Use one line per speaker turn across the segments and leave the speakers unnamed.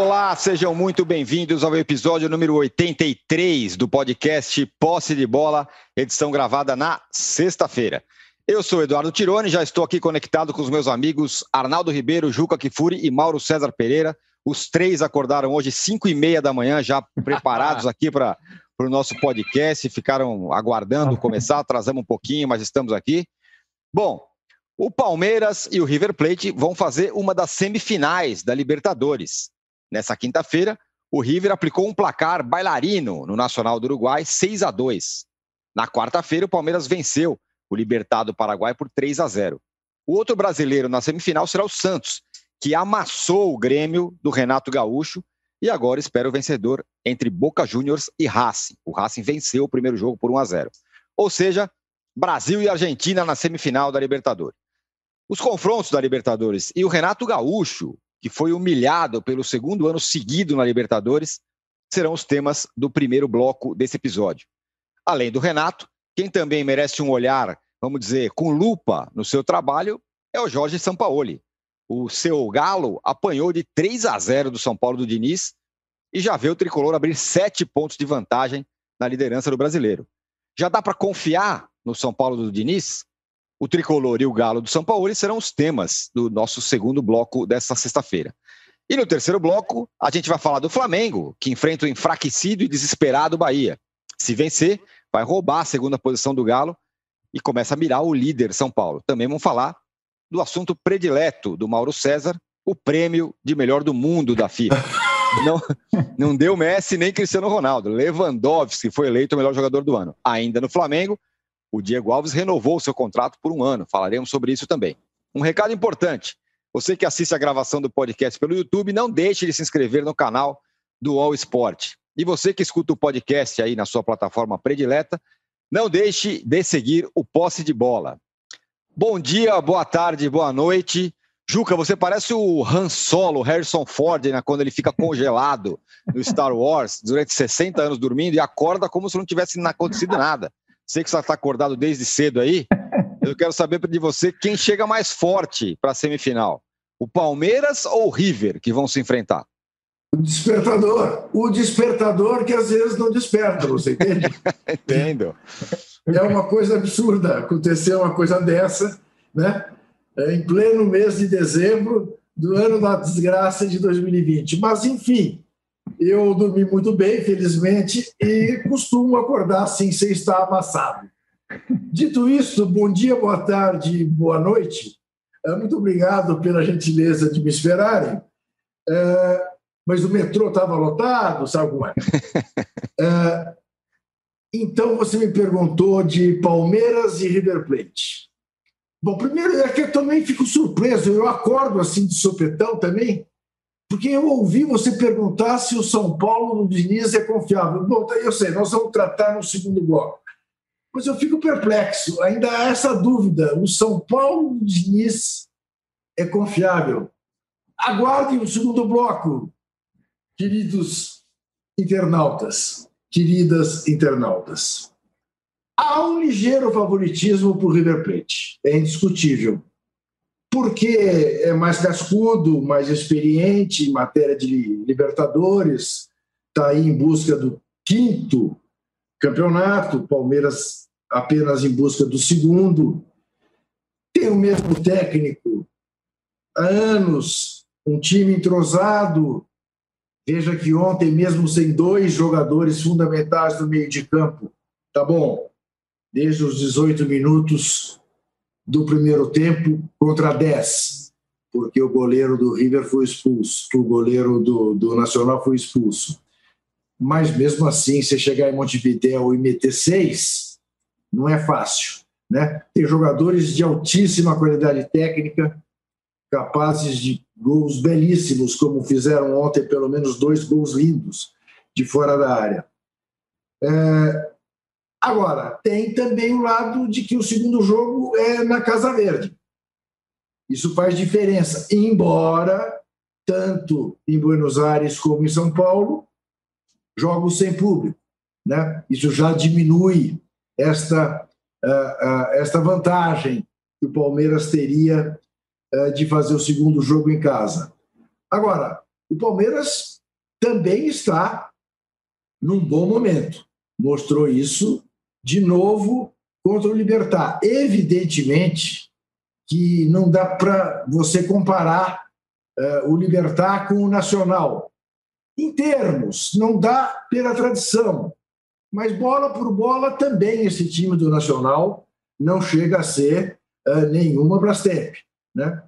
Olá, sejam muito bem-vindos ao episódio número 83 do podcast Posse de Bola, edição gravada na sexta-feira. Eu sou Eduardo Tironi, já estou aqui conectado com os meus amigos Arnaldo Ribeiro, Juca Kifuri e Mauro César Pereira. Os três acordaram hoje, 5 e meia da manhã, já preparados aqui para o nosso podcast, ficaram aguardando começar, atrasamos um pouquinho, mas estamos aqui. Bom, o Palmeiras e o River Plate vão fazer uma das semifinais da Libertadores. Nessa quinta-feira, o River aplicou um placar bailarino no Nacional do Uruguai, 6 a 2. Na quarta-feira, o Palmeiras venceu o Libertado Paraguai por 3 a 0. O outro brasileiro na semifinal será o Santos, que amassou o Grêmio do Renato Gaúcho e agora espera o vencedor entre Boca Juniors e Racing. O Racing venceu o primeiro jogo por 1 a 0. Ou seja, Brasil e Argentina na semifinal da Libertadores. Os confrontos da Libertadores e o Renato Gaúcho que foi humilhado pelo segundo ano seguido na Libertadores, serão os temas do primeiro bloco desse episódio. Além do Renato, quem também merece um olhar, vamos dizer, com lupa no seu trabalho é o Jorge Sampaoli. O seu Galo apanhou de 3 a 0 do São Paulo do Diniz e já vê o tricolor abrir sete pontos de vantagem na liderança do brasileiro. Já dá para confiar no São Paulo do Diniz? O tricolor e o galo do São Paulo serão os temas do nosso segundo bloco desta sexta-feira. E no terceiro bloco, a gente vai falar do Flamengo, que enfrenta o enfraquecido e desesperado Bahia. Se vencer, vai roubar a segunda posição do Galo e começa a mirar o líder São Paulo. Também vamos falar do assunto predileto do Mauro César, o prêmio de melhor do mundo da FIFA. Não, não deu Messi nem Cristiano Ronaldo. Lewandowski foi eleito o melhor jogador do ano. Ainda no Flamengo, o Diego Alves renovou seu contrato por um ano. Falaremos sobre isso também. Um recado importante: você que assiste a gravação do podcast pelo YouTube, não deixe de se inscrever no canal do All Sport. E você que escuta o podcast aí na sua plataforma predileta, não deixe de seguir o Posse de Bola. Bom dia, boa tarde, boa noite. Juca, você parece o Han Solo, Harrison Ford, né, quando ele fica congelado no Star Wars durante 60 anos dormindo e acorda como se não tivesse acontecido nada. Sei que você está acordado desde cedo aí. Eu quero saber de você quem chega mais forte para a semifinal: o Palmeiras ou o River que vão se enfrentar?
O despertador. O despertador que às vezes não desperta, você entende?
Entendo.
É uma coisa absurda acontecer uma coisa dessa, né? É, em pleno mês de dezembro do ano da desgraça de 2020. Mas, enfim, eu dormi muito bem, felizmente, e costumo acordar assim, sem estar amassado. Dito isso, bom dia, boa tarde, boa noite. É, muito obrigado pela gentileza de me esperarem. É, mas o metrô estava lotado, sabe como é? é? Então você me perguntou de Palmeiras e River Plate. Bom, primeiro é que eu também fico surpreso, eu acordo assim de sopetão também, porque eu ouvi você perguntar se o São Paulo do Diniz é confiável. Bom, tá, eu sei, nós vamos tratar no segundo bloco. Mas eu fico perplexo, ainda há essa dúvida: o São Paulo do Diniz é confiável? Aguardem o segundo bloco, queridos internautas, queridas internautas. Há um ligeiro favoritismo para o River Plate, é indiscutível porque é mais cascudo, mais experiente em matéria de Libertadores, está aí em busca do quinto campeonato, Palmeiras apenas em busca do segundo. Tem o mesmo técnico há anos, um time entrosado. Veja que ontem, mesmo sem dois jogadores fundamentais no meio de campo, tá bom, desde os 18 minutos do primeiro tempo contra 10, porque o goleiro do River foi expulso, o goleiro do, do Nacional foi expulso. Mas mesmo assim, se chegar em Montevideo e meter seis, não é fácil. Né? Tem jogadores de altíssima qualidade técnica, capazes de gols belíssimos, como fizeram ontem pelo menos dois gols lindos de fora da área. É, Agora, tem também o lado de que o segundo jogo é na Casa Verde. Isso faz diferença, embora tanto em Buenos Aires como em São Paulo, jogos sem público. Né? Isso já diminui esta, uh, uh, esta vantagem que o Palmeiras teria uh, de fazer o segundo jogo em casa. Agora, o Palmeiras também está num bom momento. Mostrou isso de novo contra o Libertar. Evidentemente que não dá para você comparar uh, o Libertar com o Nacional. Em termos, não dá pela tradição. Mas bola por bola também esse time do Nacional não chega a ser uh, nenhuma Brastemp. Né?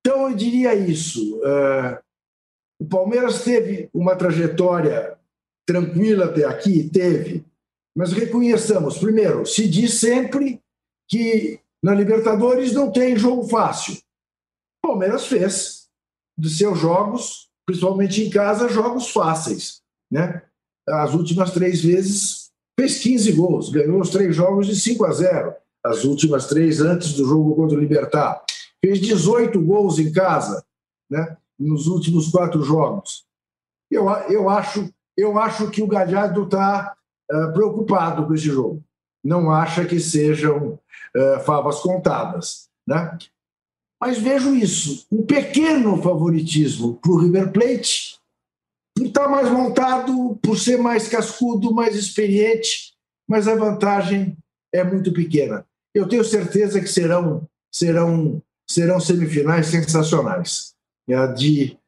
Então eu diria isso. Uh, o Palmeiras teve uma trajetória tranquila até aqui, teve, mas reconheçamos, primeiro, se diz sempre que na Libertadores não tem jogo fácil. O Palmeiras fez de seus jogos, principalmente em casa, jogos fáceis. Né? As últimas três vezes fez 15 gols, ganhou os três jogos de 5 a 0. As últimas três antes do jogo contra o Libertar. Fez 18 gols em casa, né? nos últimos quatro jogos. Eu, eu, acho, eu acho que o Galhardo está uh, preocupado com esse jogo. Não acha que sejam uh, favas contadas. Né? Mas vejo isso, um pequeno favoritismo para o River Plate, por estar tá mais montado, por ser mais cascudo, mais experiente, mas a vantagem é muito pequena. Eu tenho certeza que serão, serão, serão semifinais sensacionais. A de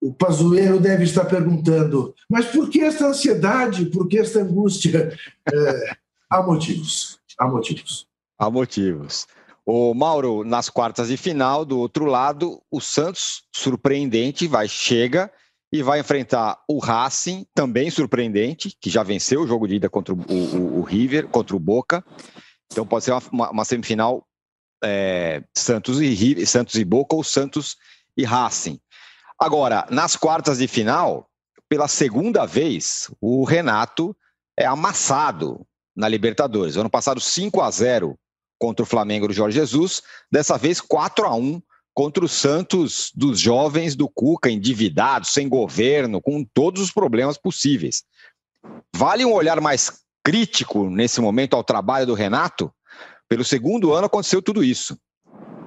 o Pazuello deve estar perguntando, mas por que esta ansiedade, por que esta angústia? É, há motivos, há motivos.
Há motivos. O Mauro, nas quartas de final, do outro lado, o Santos, surpreendente, vai, chega e vai enfrentar o Racing, também surpreendente, que já venceu o jogo de ida contra o, o, o River, contra o Boca. Então pode ser uma, uma semifinal é, Santos, e, Santos e Boca ou Santos e Racing. Agora, nas quartas de final, pela segunda vez, o Renato é amassado na Libertadores. Ano passado, 5 a 0 contra o Flamengo do Jorge Jesus, dessa vez 4 a 1 contra o Santos dos jovens do Cuca, endividados, sem governo, com todos os problemas possíveis. Vale um olhar mais crítico nesse momento ao trabalho do Renato? Pelo segundo ano aconteceu tudo isso.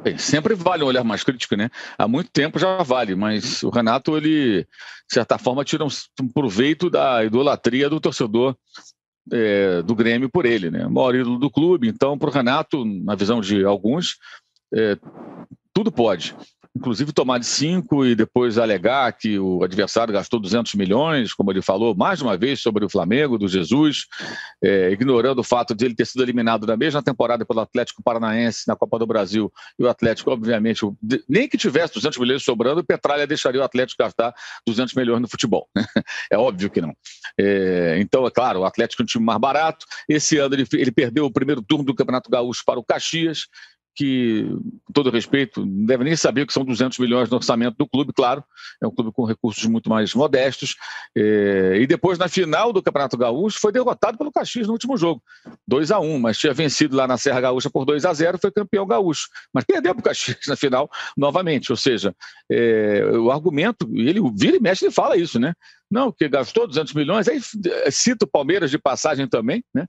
Bem, sempre vale um olhar mais crítico, né? Há muito tempo já vale, mas o Renato, ele, de certa forma, tira um, proveito da idolatria do torcedor é, do Grêmio por ele, né? O maior ídolo do clube. Então, para o Renato, na visão de alguns, é, tudo pode inclusive tomar de cinco e depois alegar que o adversário gastou 200 milhões, como ele falou mais uma vez sobre o Flamengo, do Jesus, é, ignorando o fato de ele ter sido eliminado na mesma temporada pelo Atlético Paranaense na Copa do Brasil e o Atlético, obviamente, nem que tivesse 200 milhões sobrando, o Petralha deixaria o Atlético gastar 200 milhões no futebol. Né? É óbvio que não. É, então, é claro, o Atlético é um time mais barato. Esse ano ele, ele perdeu o primeiro turno do Campeonato Gaúcho para o Caxias que, com todo respeito, não deve nem saber que são 200 milhões no orçamento do clube, claro, é um clube com recursos muito mais modestos. É, e depois, na final do Campeonato Gaúcho, foi derrotado pelo Caxias no último jogo, 2 a 1 mas tinha vencido lá na Serra Gaúcha por 2 a 0 foi campeão gaúcho. Mas perdeu para o Caxias na final novamente, ou seja, é, o argumento, ele vira e mexe e fala isso, né? Não, que gastou 200 milhões, aí cita o Palmeiras de passagem também, né?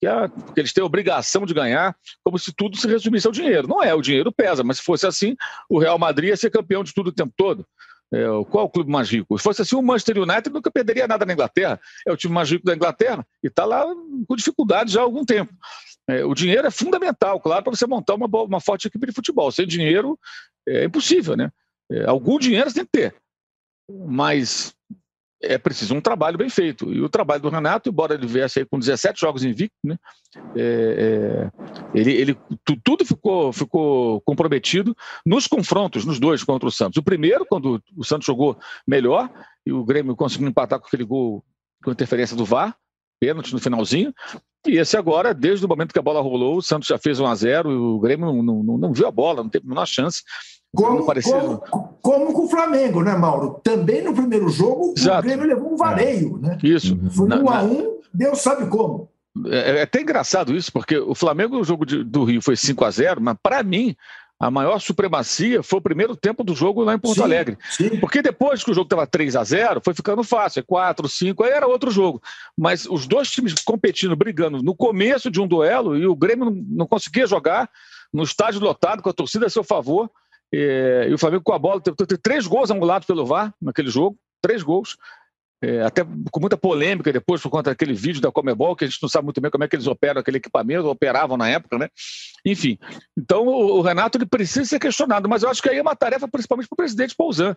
Que, a, que eles têm a obrigação de ganhar, como se tudo se resumisse ao dinheiro. Não é, o dinheiro pesa, mas se fosse assim, o Real Madrid ia ser campeão de tudo o tempo todo. É, qual o clube mais rico? Se fosse assim, o Manchester United nunca perderia nada na Inglaterra. É o time mais rico da Inglaterra e está lá com dificuldade já há algum tempo. É, o dinheiro é fundamental, claro, para você montar uma, uma forte equipe de futebol. Sem dinheiro é impossível, né? É, algum dinheiro você tem que ter. Mas é preciso um trabalho bem feito. E o trabalho do Renato, embora ele viesse aí com 17 jogos invicto, né, é, é, ele, ele tudo ficou, ficou comprometido nos confrontos, nos dois contra o Santos. O primeiro, quando o Santos jogou melhor e o Grêmio conseguiu empatar com aquele gol com interferência do VAR, pênalti no finalzinho. E esse agora, desde o momento que a bola rolou, o Santos já fez 1 a 0 e o Grêmio não, não, não viu a bola, não teve a menor chance.
Como, como, como, com o Flamengo, né, Mauro? Também no primeiro jogo, Exato. o Grêmio levou um vareio, né?
Isso.
Foi na, um a um, Deus sabe como.
É, é, até engraçado isso, porque o Flamengo, no jogo de, do Rio, foi 5 a 0 mas para mim, a maior supremacia foi o primeiro tempo do jogo lá em Porto sim, Alegre. Sim. Porque depois que o jogo estava 3 a 0 foi ficando fácil, é 4, 5, aí era outro jogo. Mas os dois times competindo, brigando no começo de um duelo, e o Grêmio não, não conseguia jogar no estádio lotado, com a torcida a seu favor É, e o Flamengo com a bola teve, teve três gols angulados pelo VAR naquele jogo, três gols. É, até com muita polêmica depois por conta daquele vídeo da Comebol, que a gente não sabe muito bem como é que eles operam aquele equipamento, operavam na época, né? Enfim, então o, o Renato ele precisa ser questionado, mas eu acho que aí é uma tarefa principalmente para o presidente Poussin.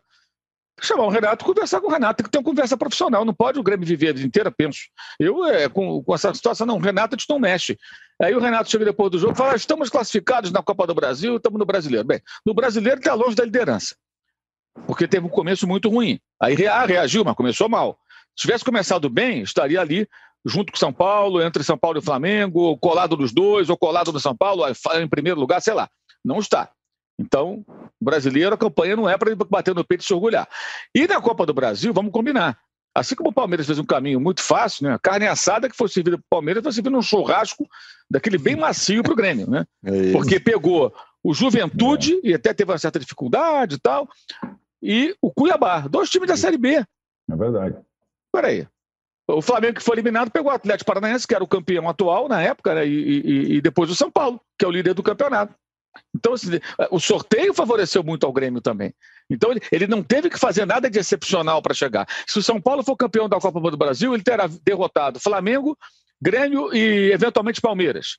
Chamar o Renato conversar com o Renato, tem que ter uma conversa profissional, não pode o Grêmio viver a vida inteira, penso. Eu, é, com, com essa situação, não, Renato a gente não mexe. Aí o Renato chega depois do jogo e fala: ah, estamos classificados na Copa do Brasil, estamos no brasileiro. Bem, no brasileiro está longe da liderança porque teve um começo muito ruim. Aí reagiu, mas começou mal. Se tivesse começado bem, estaria ali junto com São Paulo, entre São Paulo e Flamengo, colado dos dois, ou colado no São Paulo, em primeiro lugar, sei lá. Não está. Então, brasileiro, a campanha não é para ele bater no peito e se orgulhar. E na Copa do Brasil, vamos combinar. Assim como o Palmeiras fez um caminho muito fácil, né? A carne assada que foi servida para o Palmeiras foi servida num churrasco daquele bem macio para o Grêmio, né? É Porque pegou o Juventude, é. e até teve uma certa dificuldade e tal, e o Cuiabá, dois times da Série B.
É verdade.
Peraí. O Flamengo que foi eliminado pegou o Atlético Paranaense, que era o campeão atual na época, né, e, e, e, depois o São Paulo, que é o líder do campeonato. Então, o sorteio favoreceu muito ao Grêmio também. Então, ele, ele não teve que fazer nada de excepcional para chegar. Se o São Paulo for campeão da Copa do Brasil, ele terá derrotado Flamengo, Grêmio e, eventualmente, Palmeiras.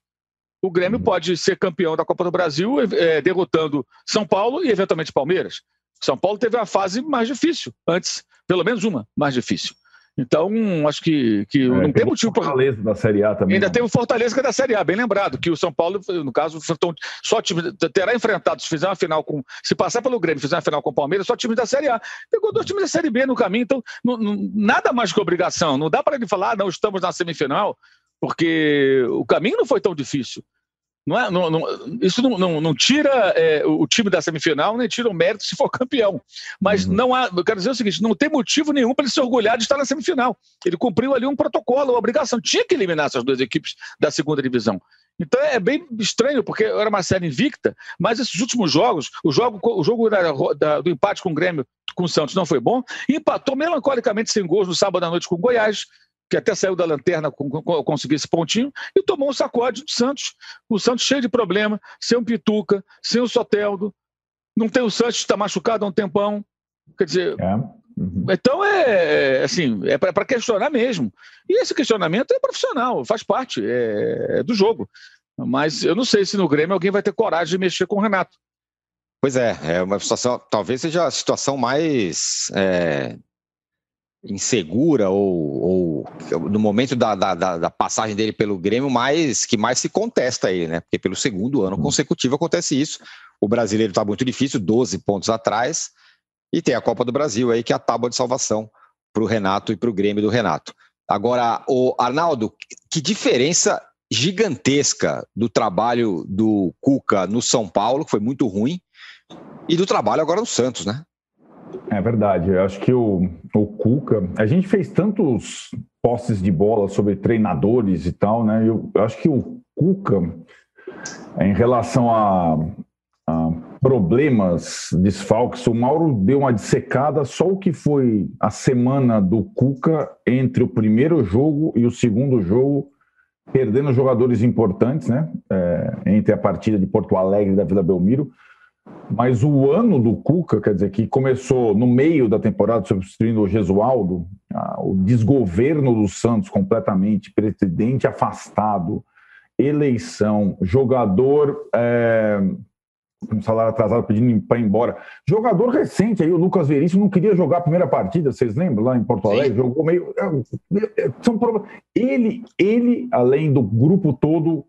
O Grêmio uhum. pode ser campeão da Copa do Brasil, é, derrotando São Paulo e, eventualmente, Palmeiras. São Paulo teve a fase mais difícil, antes, pelo menos uma mais difícil. Então, acho que, que é, não tem motivo
para. Fortaleza da Série A também.
Ainda
não.
tem o Fortaleza que é da Série A, bem lembrado, que o São Paulo, no caso, só time, terá enfrentado, se fizer uma final com. Se passar pelo Grêmio fizer uma final com o Palmeiras, só time da Série A. Pegou dois times da Série B no caminho, então não, não, nada mais que obrigação. Não dá para ele falar, ah, não, estamos na semifinal, porque o caminho não foi tão difícil. Não é, não, não, isso não, não, não tira é, o time da semifinal, nem tira o mérito se for campeão. Mas uhum. não há, eu quero dizer o seguinte: não tem motivo nenhum para ele se orgulhar de estar na semifinal. Ele cumpriu ali um protocolo, uma obrigação. Tinha que eliminar essas duas equipes da segunda divisão. Então é bem estranho, porque era uma série invicta, mas esses últimos jogos, o jogo, o jogo da, da, do empate com o Grêmio, com o Santos, não foi bom, empatou melancolicamente sem gols no sábado à noite com o Goiás, que até saiu da lanterna conseguir esse pontinho, e tomou um sacode do Santos. O Santos cheio de problema, sem o Pituca, sem o Soteldo, não tem o Santos, está machucado há um tempão. Quer dizer. É. Uhum. Então é, é assim, é para questionar mesmo. E esse questionamento é profissional, faz parte é, é, do jogo. Mas eu não sei se no Grêmio alguém vai ter coragem de mexer com o Renato.
Pois é, é uma situação, talvez seja a situação mais é, insegura ou, ou, no momento da, da, da, passagem dele pelo Grêmio mais que mais se contesta aí, né? Porque pelo segundo ano uhum. consecutivo acontece isso. O brasileiro está muito difícil, 12 pontos atrás, e tem a Copa do Brasil aí que é a tábua de salvação para o Renato e para o Grêmio do Renato. Agora, o Arnaldo, que diferença gigantesca do trabalho do Cuca no São Paulo, que foi muito ruim, e do trabalho agora no Santos, né?
É verdade. Eu acho que o, o Cuca. A gente fez tantos postes de bola sobre treinadores e tal, né? Eu, eu acho que o Cuca, em relação a, a problemas, desfalques, o Mauro deu uma dissecada só o que foi a semana do Cuca entre o primeiro jogo e o segundo jogo, perdendo jogadores importantes, né? É, entre a partida de Porto Alegre e da Vila Belmiro. Mas o ano do Cuca, quer dizer, que começou no meio da temporada substituindo o Gesualdo, o desgoverno do Santos completamente, presidente afastado, eleição, jogador é, com salário atrasado pedindo para ir embora. Jogador recente aí, o Lucas Veríssimo não queria jogar a primeira partida, vocês lembram lá em Porto Alegre? Sim. Jogou meio. É, é, são ele, ele, além do grupo todo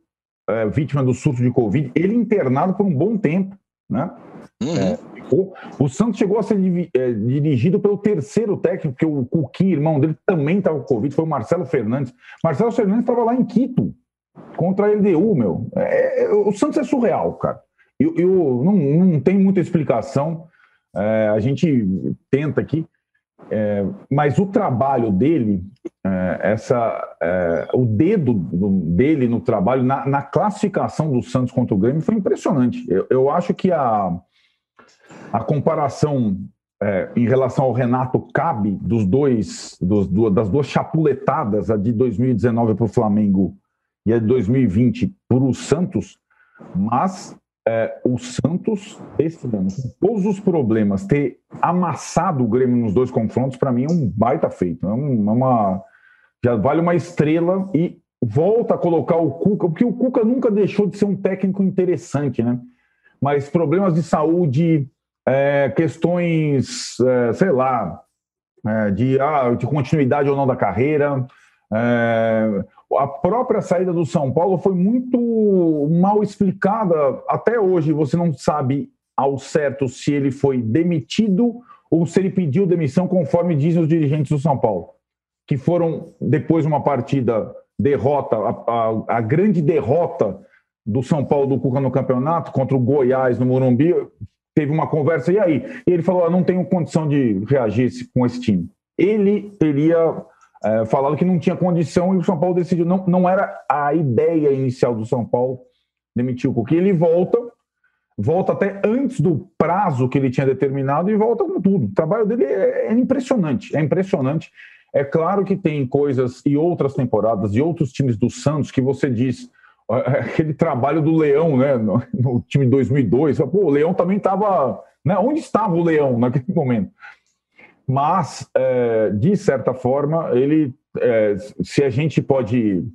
é, vítima do surto de Covid, ele internado por um bom tempo né? Uhum. É, o, Santos chegou a ser é, dirigido pelo terceiro técnico, porque o Cuquinho, irmão dele, também estava com Covid, foi o Marcelo Fernandes. Marcelo Fernandes estava lá em Quito, contra a LDU, meu. É, é, o Santos é surreal, cara. Eu, eu não, não tem muita explicação. É, a gente tenta aqui, é, mas o trabalho dele, é, essa, é, o dedo dele no trabalho, na, na, classificação do Santos contra o Grêmio, foi impressionante. Eu, eu acho que a, a comparação é, em relação ao Renato cabe dos dois, dos, das duas chapuletadas, a de 2019 para o Flamengo e a de 2020 para o Santos, mas é, o Santos, esse ano, todos os problemas, ter amassado o Grêmio nos dois confrontos, para mim é um baita feito. É, é uma, já vale uma estrela e volta a colocar o Cuca, porque o Cuca nunca deixou de ser um técnico interessante, né? Mas problemas de saúde, é, questões, é, sei lá, é, de, ah, de continuidade ou não da carreira. A própria saída do São Paulo foi muito mal explicada. Até hoje você não sabe ao certo se ele foi demitido ou se ele pediu demissão, conforme dizem os dirigentes do São Paulo, que foram depois de uma partida derrota, a, a, a grande derrota do São Paulo do Cuca no campeonato contra o Goiás no Morumbi, teve uma conversa e aí e ele falou: ah, não tenho condição de reagir com esse time. Ele teria é, que não tinha condição e o São Paulo decidiu. Não, não era a ideia inicial do São Paulo demitir o Cuca. ele volta, volta até antes do prazo que ele tinha determinado e volta com tudo. O trabalho dele é, é impressionante, é impressionante. É claro que tem coisas e outras temporadas e outros times do Santos que você diz aquele trabalho do Leão, né, no, no time de 2002. Pô, o Leão também estava, né? Onde estava o Leão naquele momento? Mas é, de certa forma ele, é, se a gente pode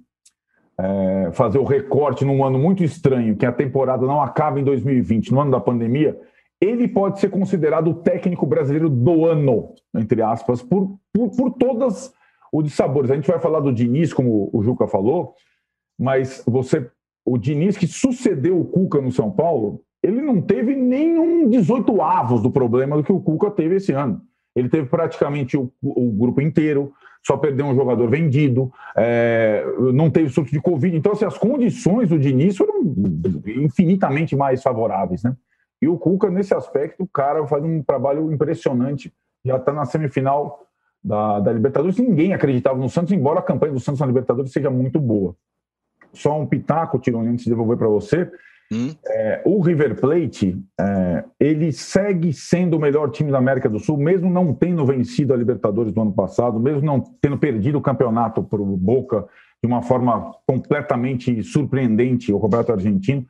é, fazer o recorte num ano muito estranho, que a temporada não acaba em 2020, no ano da pandemia, ele pode ser considerado o técnico brasileiro do ano, entre aspas, por, por, por todas os sabores. A gente vai falar do Diniz, como o Juca falou, mas você, o Diniz que sucedeu o Cuca no São Paulo, ele não teve nenhum 18 avos do problema do que o Cuca teve esse ano. Ele teve praticamente o, o grupo inteiro, só perdeu um jogador vendido, é, não teve surto de Covid. Então, assim, as condições do Diniz foram infinitamente mais favoráveis, né? E o Cuca, nesse aspecto, o cara faz um trabalho impressionante, já está na semifinal da, da Libertadores. Ninguém acreditava no Santos, embora a campanha do Santos na Libertadores seja muito boa. Só um pitaco, Tironi, antes de devolver para você. Hum? É, o River Plate, é, ele segue sendo o melhor time da América do Sul, mesmo não tendo vencido a Libertadores do ano passado, mesmo não tendo perdido o campeonato para o Boca de uma forma completamente surpreendente, o Campeonato Argentino.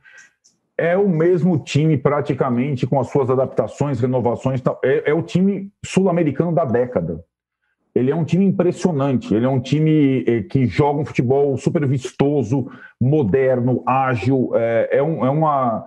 É o mesmo time praticamente, com as suas adaptações, renovações. É, é o time sul-americano da década ele é um time impressionante. Ele é um time eh, que joga um futebol super vistoso, moderno, ágil. É, é, um, é, uma.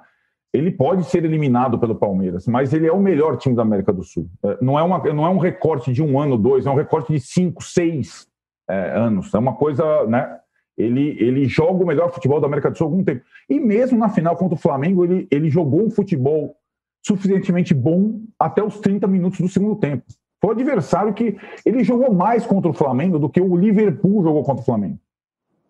Ele pode ser eliminado pelo Palmeiras, mas ele é o melhor time da América do Sul. É, não, é uma, não é um recorte de um ano, dois, é um recorte de cinco, seis é, anos. É uma coisa, né? Ele, ele joga o melhor futebol da América do Sul há algum tempo. E mesmo na final contra o Flamengo, ele, ele jogou um futebol suficientemente bom até os 30 minutos do segundo tempo. Foi o adversário que ele jogou mais contra o Flamengo do que o Liverpool jogou contra o Flamengo.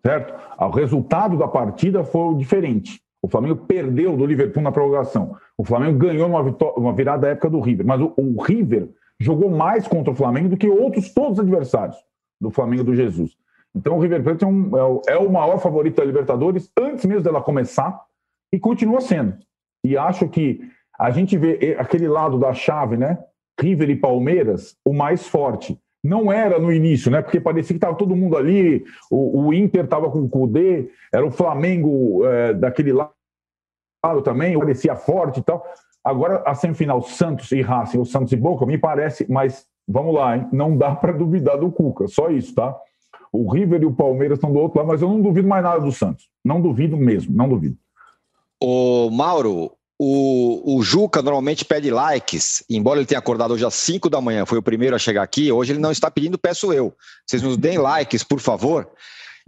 Certo? O resultado da partida foi diferente. O Flamengo perdeu do Liverpool na prorrogação. O Flamengo ganhou uma, vitória, uma virada da época do River. Mas o, o, River jogou mais contra o Flamengo do que outros todos os adversários do Flamengo do Jesus. Então o River Plate é, um, é, o, é o maior favorito da Libertadores antes mesmo dela começar e continua sendo. E acho que a gente vê aquele lado da chave, né? River e Palmeiras, o mais forte. Não era no início, né? Porque parecia que estava todo mundo ali, o, o Inter estava com o Cudê, era o Flamengo é, daquele lado também, parecia forte e tal. Agora, a semifinal Santos e Racing, ou Santos e Boca, me parece, mas vamos lá, hein? não dá para duvidar do Cuca, só isso, tá? O River e o Palmeiras estão do outro lado, mas eu não duvido mais nada do Santos. Não duvido mesmo, não duvido.
O Mauro, o, o Juca normalmente pede likes, embora ele tenha acordado hoje às 5 da manhã, foi o primeiro a chegar aqui, hoje ele não está pedindo, peço eu. Vocês nos deem likes, por favor.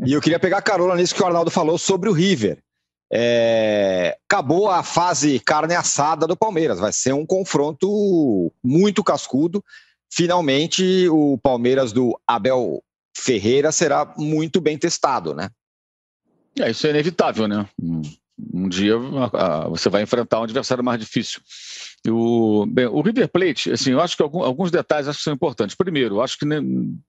E eu queria pegar carona nisso que o Arnaldo falou sobre o River. É, acabou a fase carne assada do Palmeiras, vai ser um confronto muito cascudo. Finalmente, o Palmeiras do Abel Ferreira será muito bem testado, né?
É, isso é inevitável, né? Um dia você vai enfrentar um adversário mais difícil. O, bem, o River Plate, assim, eu acho que algum, alguns detalhes acho que são importantes. Primeiro, acho que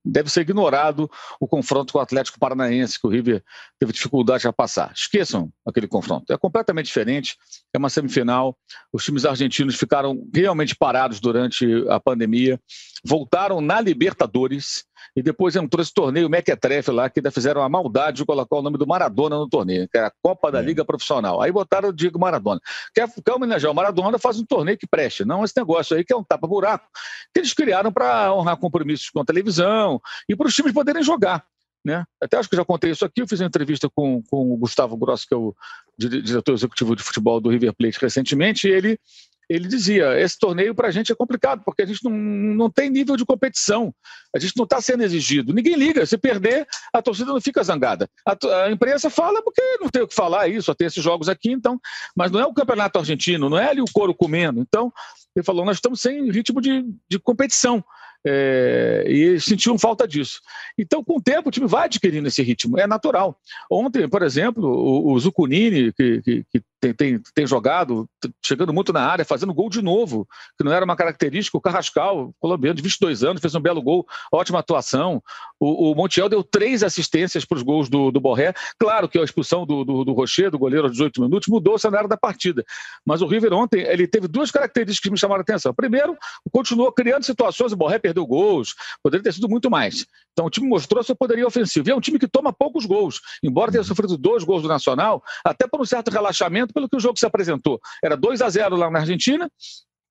deve ser ignorado o confronto com o Atlético Paranaense, que o River teve dificuldade a passar. Esqueçam aquele confronto. É completamente diferente, é uma semifinal. Os times argentinos ficaram realmente parados durante a pandemia, voltaram na Libertadores e depois entrou esse torneio Mequetrefe lá, que ainda fizeram a maldade de colocar o nome do Maradona no torneio, que era a Copa da é. Liga Profissional. Aí botaram o Diego Maradona. Quer, quer homenagear o Maradona, faz um torneio que preste. Não esse negócio aí que é um tapa-buraco, que eles criaram para honrar compromissos com a televisão e para os times poderem jogar. Né? Até acho que já contei isso aqui. Eu fiz uma entrevista com, com o Gustavo Grosso, que é o diretor executivo de futebol do River Plate recentemente, e ele ele dizia: esse torneio para a gente é complicado, porque a gente não, não tem nível de competição, a gente não está sendo exigido. Ninguém liga, se perder, a torcida não fica zangada. A, a, imprensa fala porque não tem o que falar, isso, só tem esses jogos aqui, então. Mas não é o campeonato argentino, não é ali o couro comendo. Então, ele falou: nós estamos sem ritmo de, de competição. É, e sentiam falta disso. Então, com o tempo, o time vai adquirindo esse ritmo, é natural. Ontem, por exemplo, o, o Zucunini, que, que, que tem, tem, tem, jogado, chegando muito na área, fazendo gol de novo, que não era uma característica. O Carrascal, colombiano de 22 anos, fez um belo gol, ótima atuação. O, o Montiel deu três assistências para os gols do, do Borré. Claro que a expulsão do, do, do Rocher, do goleiro aos 18 minutos, mudou o cenário da partida. Mas o River ontem, ele teve duas características que me chamaram a atenção. Primeiro, continuou criando situações, o Borré perdeu gols, poderia ter sido muito mais. Então o time mostrou seu poderio ofensivo. E é um time que toma poucos gols, embora tenha sofrido dois gols do Nacional, até por um certo relaxamento pelo que o jogo se apresentou. Era 2 a 0 lá na Argentina,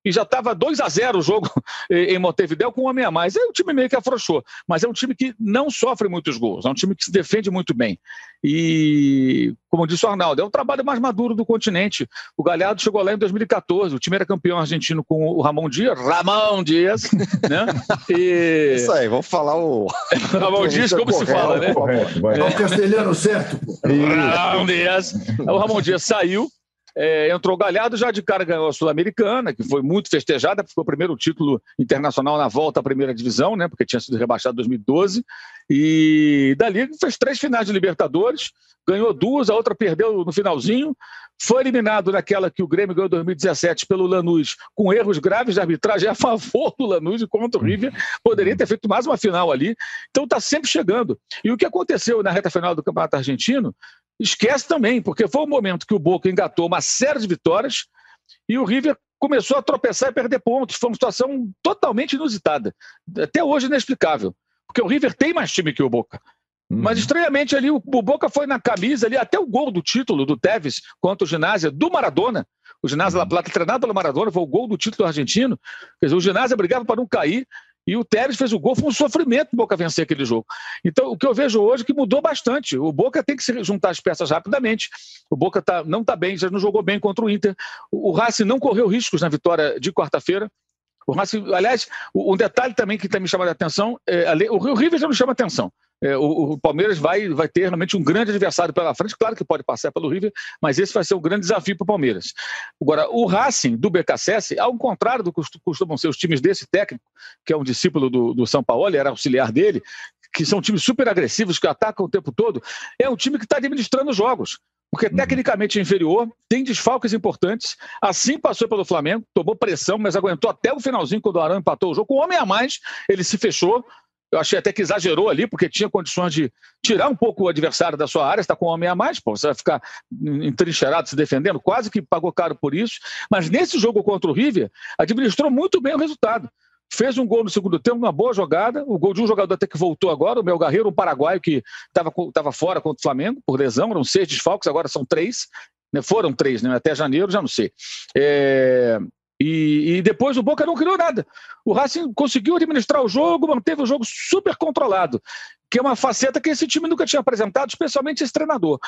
e já estava 2 a 0 o jogo em Montevideo com um homem a mais. Aí o time meio que afrouxou. Mas é um time que não sofre muitos gols, é um time que se defende muito bem. E, como disse o Arnaldo, é o trabalho mais maduro do continente. O Galhardo chegou lá em 2014, o time era campeão argentino com o Ramon Dias, Ramon Dias, né?
E... Isso aí, vamos falar o.
Ramon Dias, como correto, se fala, né?
Correto. É o castelhano certo.
Ramon Dias. O Ramon Dias saiu, é, entrou Galhardo, já de cara ganhou a Sul-Americana, que foi muito festejada, foi o primeiro título internacional na volta à primeira divisão, né, porque tinha sido rebaixado em 2012. E dali fez três finais de Libertadores, ganhou duas, a outra perdeu no finalzinho. Foi eliminado naquela que o Grêmio ganhou em 2017 pelo Lanús, com erros graves de arbitragem a favor do Lanús e contra o River. Poderia ter feito mais uma final ali. Então está sempre chegando. E o que aconteceu na reta final do Campeonato Argentino esquece também, porque foi o momento que o Boca engatou uma série de vitórias e o River começou a tropeçar e perder pontos. Foi uma situação totalmente inusitada. Até hoje inexplicável. Porque o River tem mais time que o Boca. Uhum. Mas estranhamente ali, o, Boca foi na camisa ali, até o gol do título do Tevez contra o ginásio do Maradona. O ginásio uhum. La Plata, treinado pelo Maradona, foi o gol do título argentino. Quer dizer, o ginásio brigava para não cair. E o Tevez fez o gol, foi um sofrimento o Boca vencer aquele jogo. Então, o que eu vejo hoje é que mudou bastante. O Boca tem que se juntar as peças rapidamente. O Boca tá, não está bem, já não jogou bem contra o Inter. O, o Racing não correu riscos na vitória de quarta-feira. O Racing, aliás, um detalhe também que está me chamando a atenção, é, o River já não chama atenção. É, o, o, Palmeiras vai, vai ter realmente um grande adversário pela frente. Claro que pode passar pelo River, mas esse vai ser um grande desafio para o Palmeiras. Agora, o Racing do BKSS, ao contrário do que costumam ser os times desse técnico, que é um discípulo do, do São Paulo, era auxiliar dele, que são times super agressivos, que atacam o tempo todo, é um time que está administrando os jogos. Porque uhum. tecnicamente é inferior, tem desfalques importantes, assim passou pelo Flamengo, tomou pressão, mas aguentou até o finalzinho quando o Arão empatou o jogo. Com um homem a mais, ele se fechou, eu achei até que exagerou ali, porque tinha condições de tirar um pouco o adversário da sua área, está com um homem a mais, pô, você vai ficar entrincheirado se defendendo, quase que pagou caro por isso. Mas nesse jogo contra o River, administrou muito bem o resultado. Fez um gol no segundo tempo, uma boa jogada. O gol de um jogador até que voltou agora, o meu Garreiro, um paraguaio que estava fora contra o Flamengo por lesão, eram seis desfalques, agora são três. Né? Foram três, né? até janeiro, já não sei. É... E, e, depois o Boca não criou nada. O Racing conseguiu administrar o jogo, manteve o jogo super controlado que é uma faceta que esse time nunca tinha apresentado, especialmente esse treinador.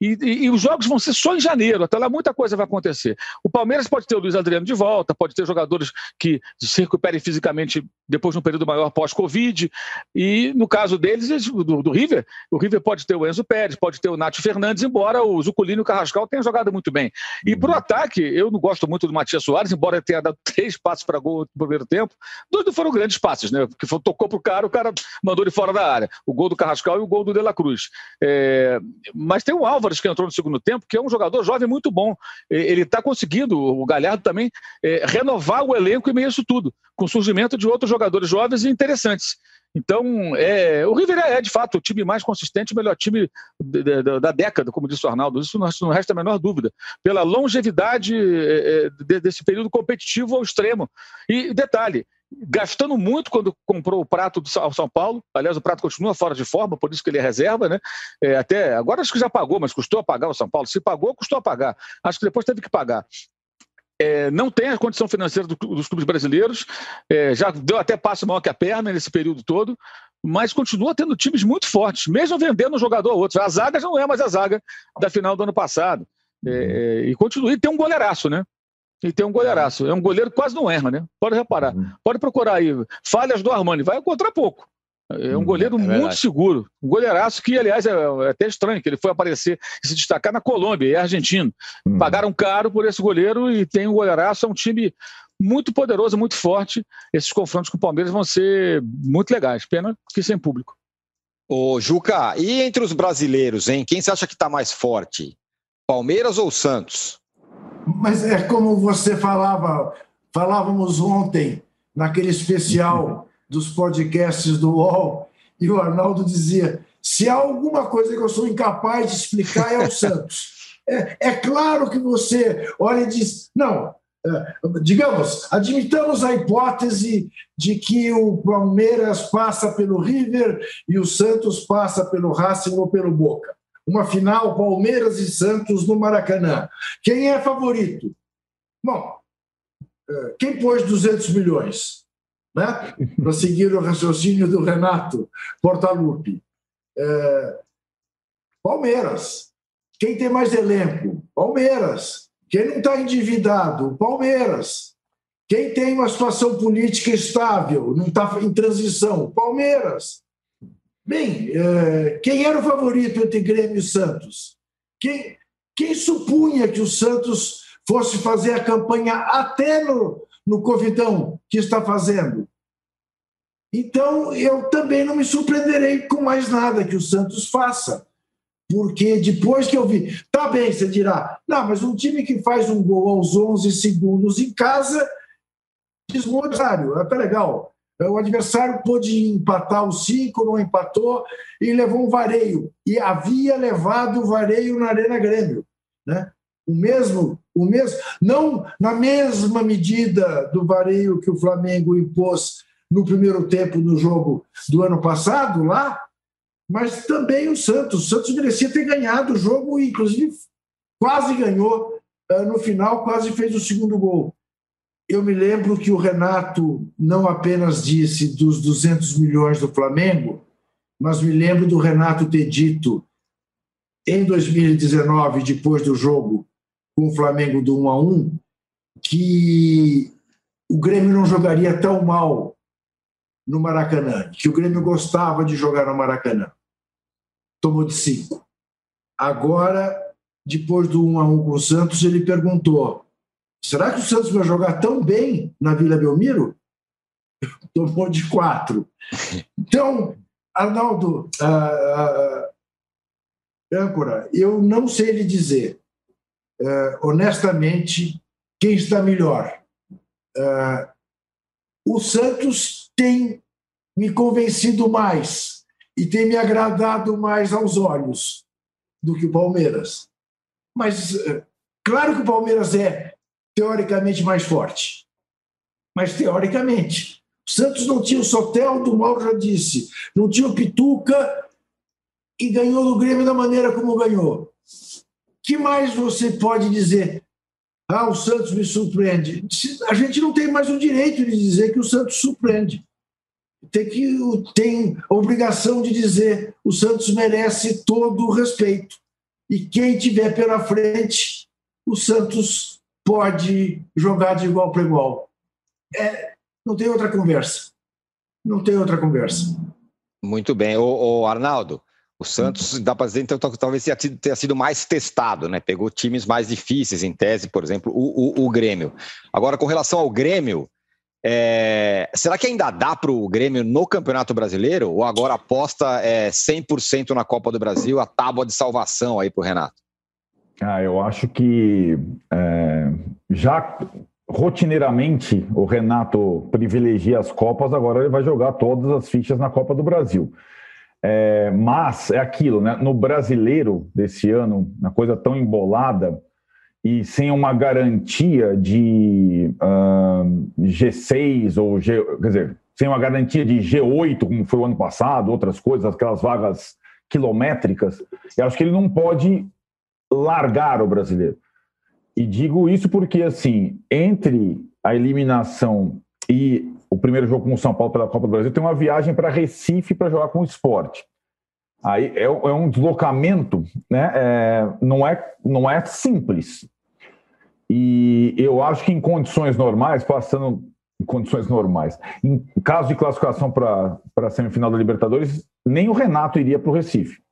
E, e, e, os jogos vão ser só em janeiro, até lá muita coisa vai acontecer. O Palmeiras pode ter o Luiz Adriano de volta, pode ter jogadores que se recuperem fisicamente depois de um período maior pós-Covid, e no caso deles, do, do, River, o River pode ter o Enzo Pérez, pode ter o Nath Fernandes, embora o Zuculino e o Carrascal tenham jogado muito bem. E para o ataque, eu não gosto muito do Matias Soares, embora tenha dado três passos para gol no primeiro tempo, dois não foram grandes passes, né? Porque tocou para o cara, o cara mandou ele fora da área o gol do Carrascal e o gol do De La Cruz. É, mas tem o Álvares que entrou no segundo tempo, que é um jogador jovem muito bom. Ele está conseguindo, o Galhardo também, é, renovar o elenco em meio isso tudo, com o surgimento de outros jogadores jovens e interessantes. Então, é, o River é, de fato, o time mais consistente, o melhor time da década, como disse o Arnaldo. Isso não, não resta a menor dúvida. Pela longevidade é, é desse período competitivo ao extremo. E detalhe, gastando muito quando comprou o prato do São Paulo. Aliás, o prato continua fora de forma, por isso que ele é reserva, né? É, até agora acho que já pagou, mas custou a pagar o São Paulo. Se pagou, custou a pagar. Acho que depois teve que pagar. É, não tem a condição financeira do, dos clubes brasileiros, é, já deu até passo maior que a perna nesse período todo, mas continua tendo times muito fortes, mesmo vendendo um jogador ou outro. A zaga já não é mais a zaga da final do ano passado. É, é e continua. E tem um goleiraço, né? E tem um goleiraço. É um goleiro que quase não erra, né? Pode reparar. Uhum. Pode procurar aí. Falhas do Armani. Vai encontrar pouco. É um uhum. goleiro é muito seguro. Um goleiraço que, aliás, é, é, até estranho que ele foi aparecer e se destacar na Colômbia, é argentino. Uhum. Pagaram caro por esse goleiro e tem um goleiraço. É um time muito poderoso, muito forte. Esses confrontos com o Palmeiras vão ser muito legais. Pena que sem público.
Ô, Juca, e entre os brasileiros, hein? Quem você acha que está mais forte? Palmeiras ou Santos?
Mas é como você falava, falávamos ontem naquele especial dos podcasts do UOL, e o Arnaldo dizia: se há alguma coisa que eu sou incapaz de explicar é o Santos. É, é claro que você olha e diz: não, é, digamos, admitamos a hipótese de que o Palmeiras passa pelo River e o Santos passa pelo Racing ou pelo Boca uma final Palmeiras e Santos no Maracanã. Quem é favorito? Bom, é, quem pôs 200 milhões? Né? Para seguir o raciocínio do Renato Portaluppi. É, Palmeiras. Quem tem mais elenco? Palmeiras. Quem não está endividado? Palmeiras. Quem tem uma situação política estável, não está em transição? Palmeiras. Bem, é, quem era o favorito entre Grêmio e Santos? Quem, quem supunha que o Santos fosse fazer a campanha até no, no Covidão que está fazendo? Então, eu também não me surpreenderei com mais nada que o Santos faça. Porque depois que eu vi, tá bem, você dirá, não, mas um time que faz um gol aos 11 segundos em casa, diz o contrário, é até legal. O adversário pôde empatar os cinco, não empatou e levou um vareio. E havia levado o vareio na Arena Grêmio. Né? O mesmo, o mesmo, não na mesma medida do vareio que o Flamengo impôs no primeiro tempo no jogo do ano passado lá, mas também o Santos. O Santos merecia ter ganhado o jogo inclusive, quase ganhou. Eh, no final, quase fez o segundo gol. Eu me lembro que o Renato não apenas disse dos 200 milhões do Flamengo, mas me lembro do Renato ter dito em 2019, depois do jogo com o Flamengo do 1 a 1, que o Grêmio não jogaria tão mal no Maracanã, que o Grêmio gostava de jogar no Maracanã. Tomou de 5. Agora, depois do 1 a 1 com o Santos, ele perguntou: Será que o Santos vai jogar tão bem na Vila Belmiro? Tomou de quatro. Então, Arnaldo, uh, uh, âncora, eu não sei lhe dizer, uh, honestamente, quem está melhor. O Santos tem me convencido mais e tem me agradado mais aos olhos do que o Palmeiras. Mas, claro que o Palmeiras é teoricamente mais forte. Mas teoricamente. O Santos não tinha o Sotel, do Mauro já disse, não tinha o Pituca e ganhou do Grêmio da maneira como ganhou. que mais você pode dizer? Ah, o Santos me surpreende. A gente não tem mais o direito de dizer que o Santos surpreende. Tem, que, tem obrigação de dizer o Santos merece todo o respeito. E quem tiver pela frente, o Santos pode jogar de igual para igual. É, não tem outra conversa. Não tem outra conversa.
Muito bem. O, o Arnaldo, o Santos, dá para dizer, então, talvez tenha sido, tenha sido, mais testado, né? Pegou times mais difíceis, em tese, por exemplo, o, o, o Grêmio. Agora, com relação ao Grêmio, é... será que ainda dá para o Grêmio no Campeonato Brasileiro? Ou agora aposta é, 100% na Copa do Brasil, a tábua de salvação aí para o Renato?
Ah, eu acho que é, já rotineiramente o Renato privilegia as Copas, agora ele vai jogar todas as fichas na Copa do Brasil. É, mas é aquilo, né? No brasileiro desse ano, uma coisa tão embolada, e sem uma garantia de uh, G6 ou G, quer dizer, sem uma garantia de G8, como foi o ano passado, outras coisas, aquelas vagas quilométricas, eu acho que ele não pode largar o brasileiro. E digo isso porque, assim, entre a eliminação e o primeiro jogo com o São Paulo pela Copa do Brasil, tem uma viagem para Recife para jogar com o esporte. Aí é, é um deslocamento, né? É, não, é, não é simples. E eu acho que em condições normais, passando em condições normais, em caso de classificação para a semifinal da Libertadores, nem o Renato iria para o Recife.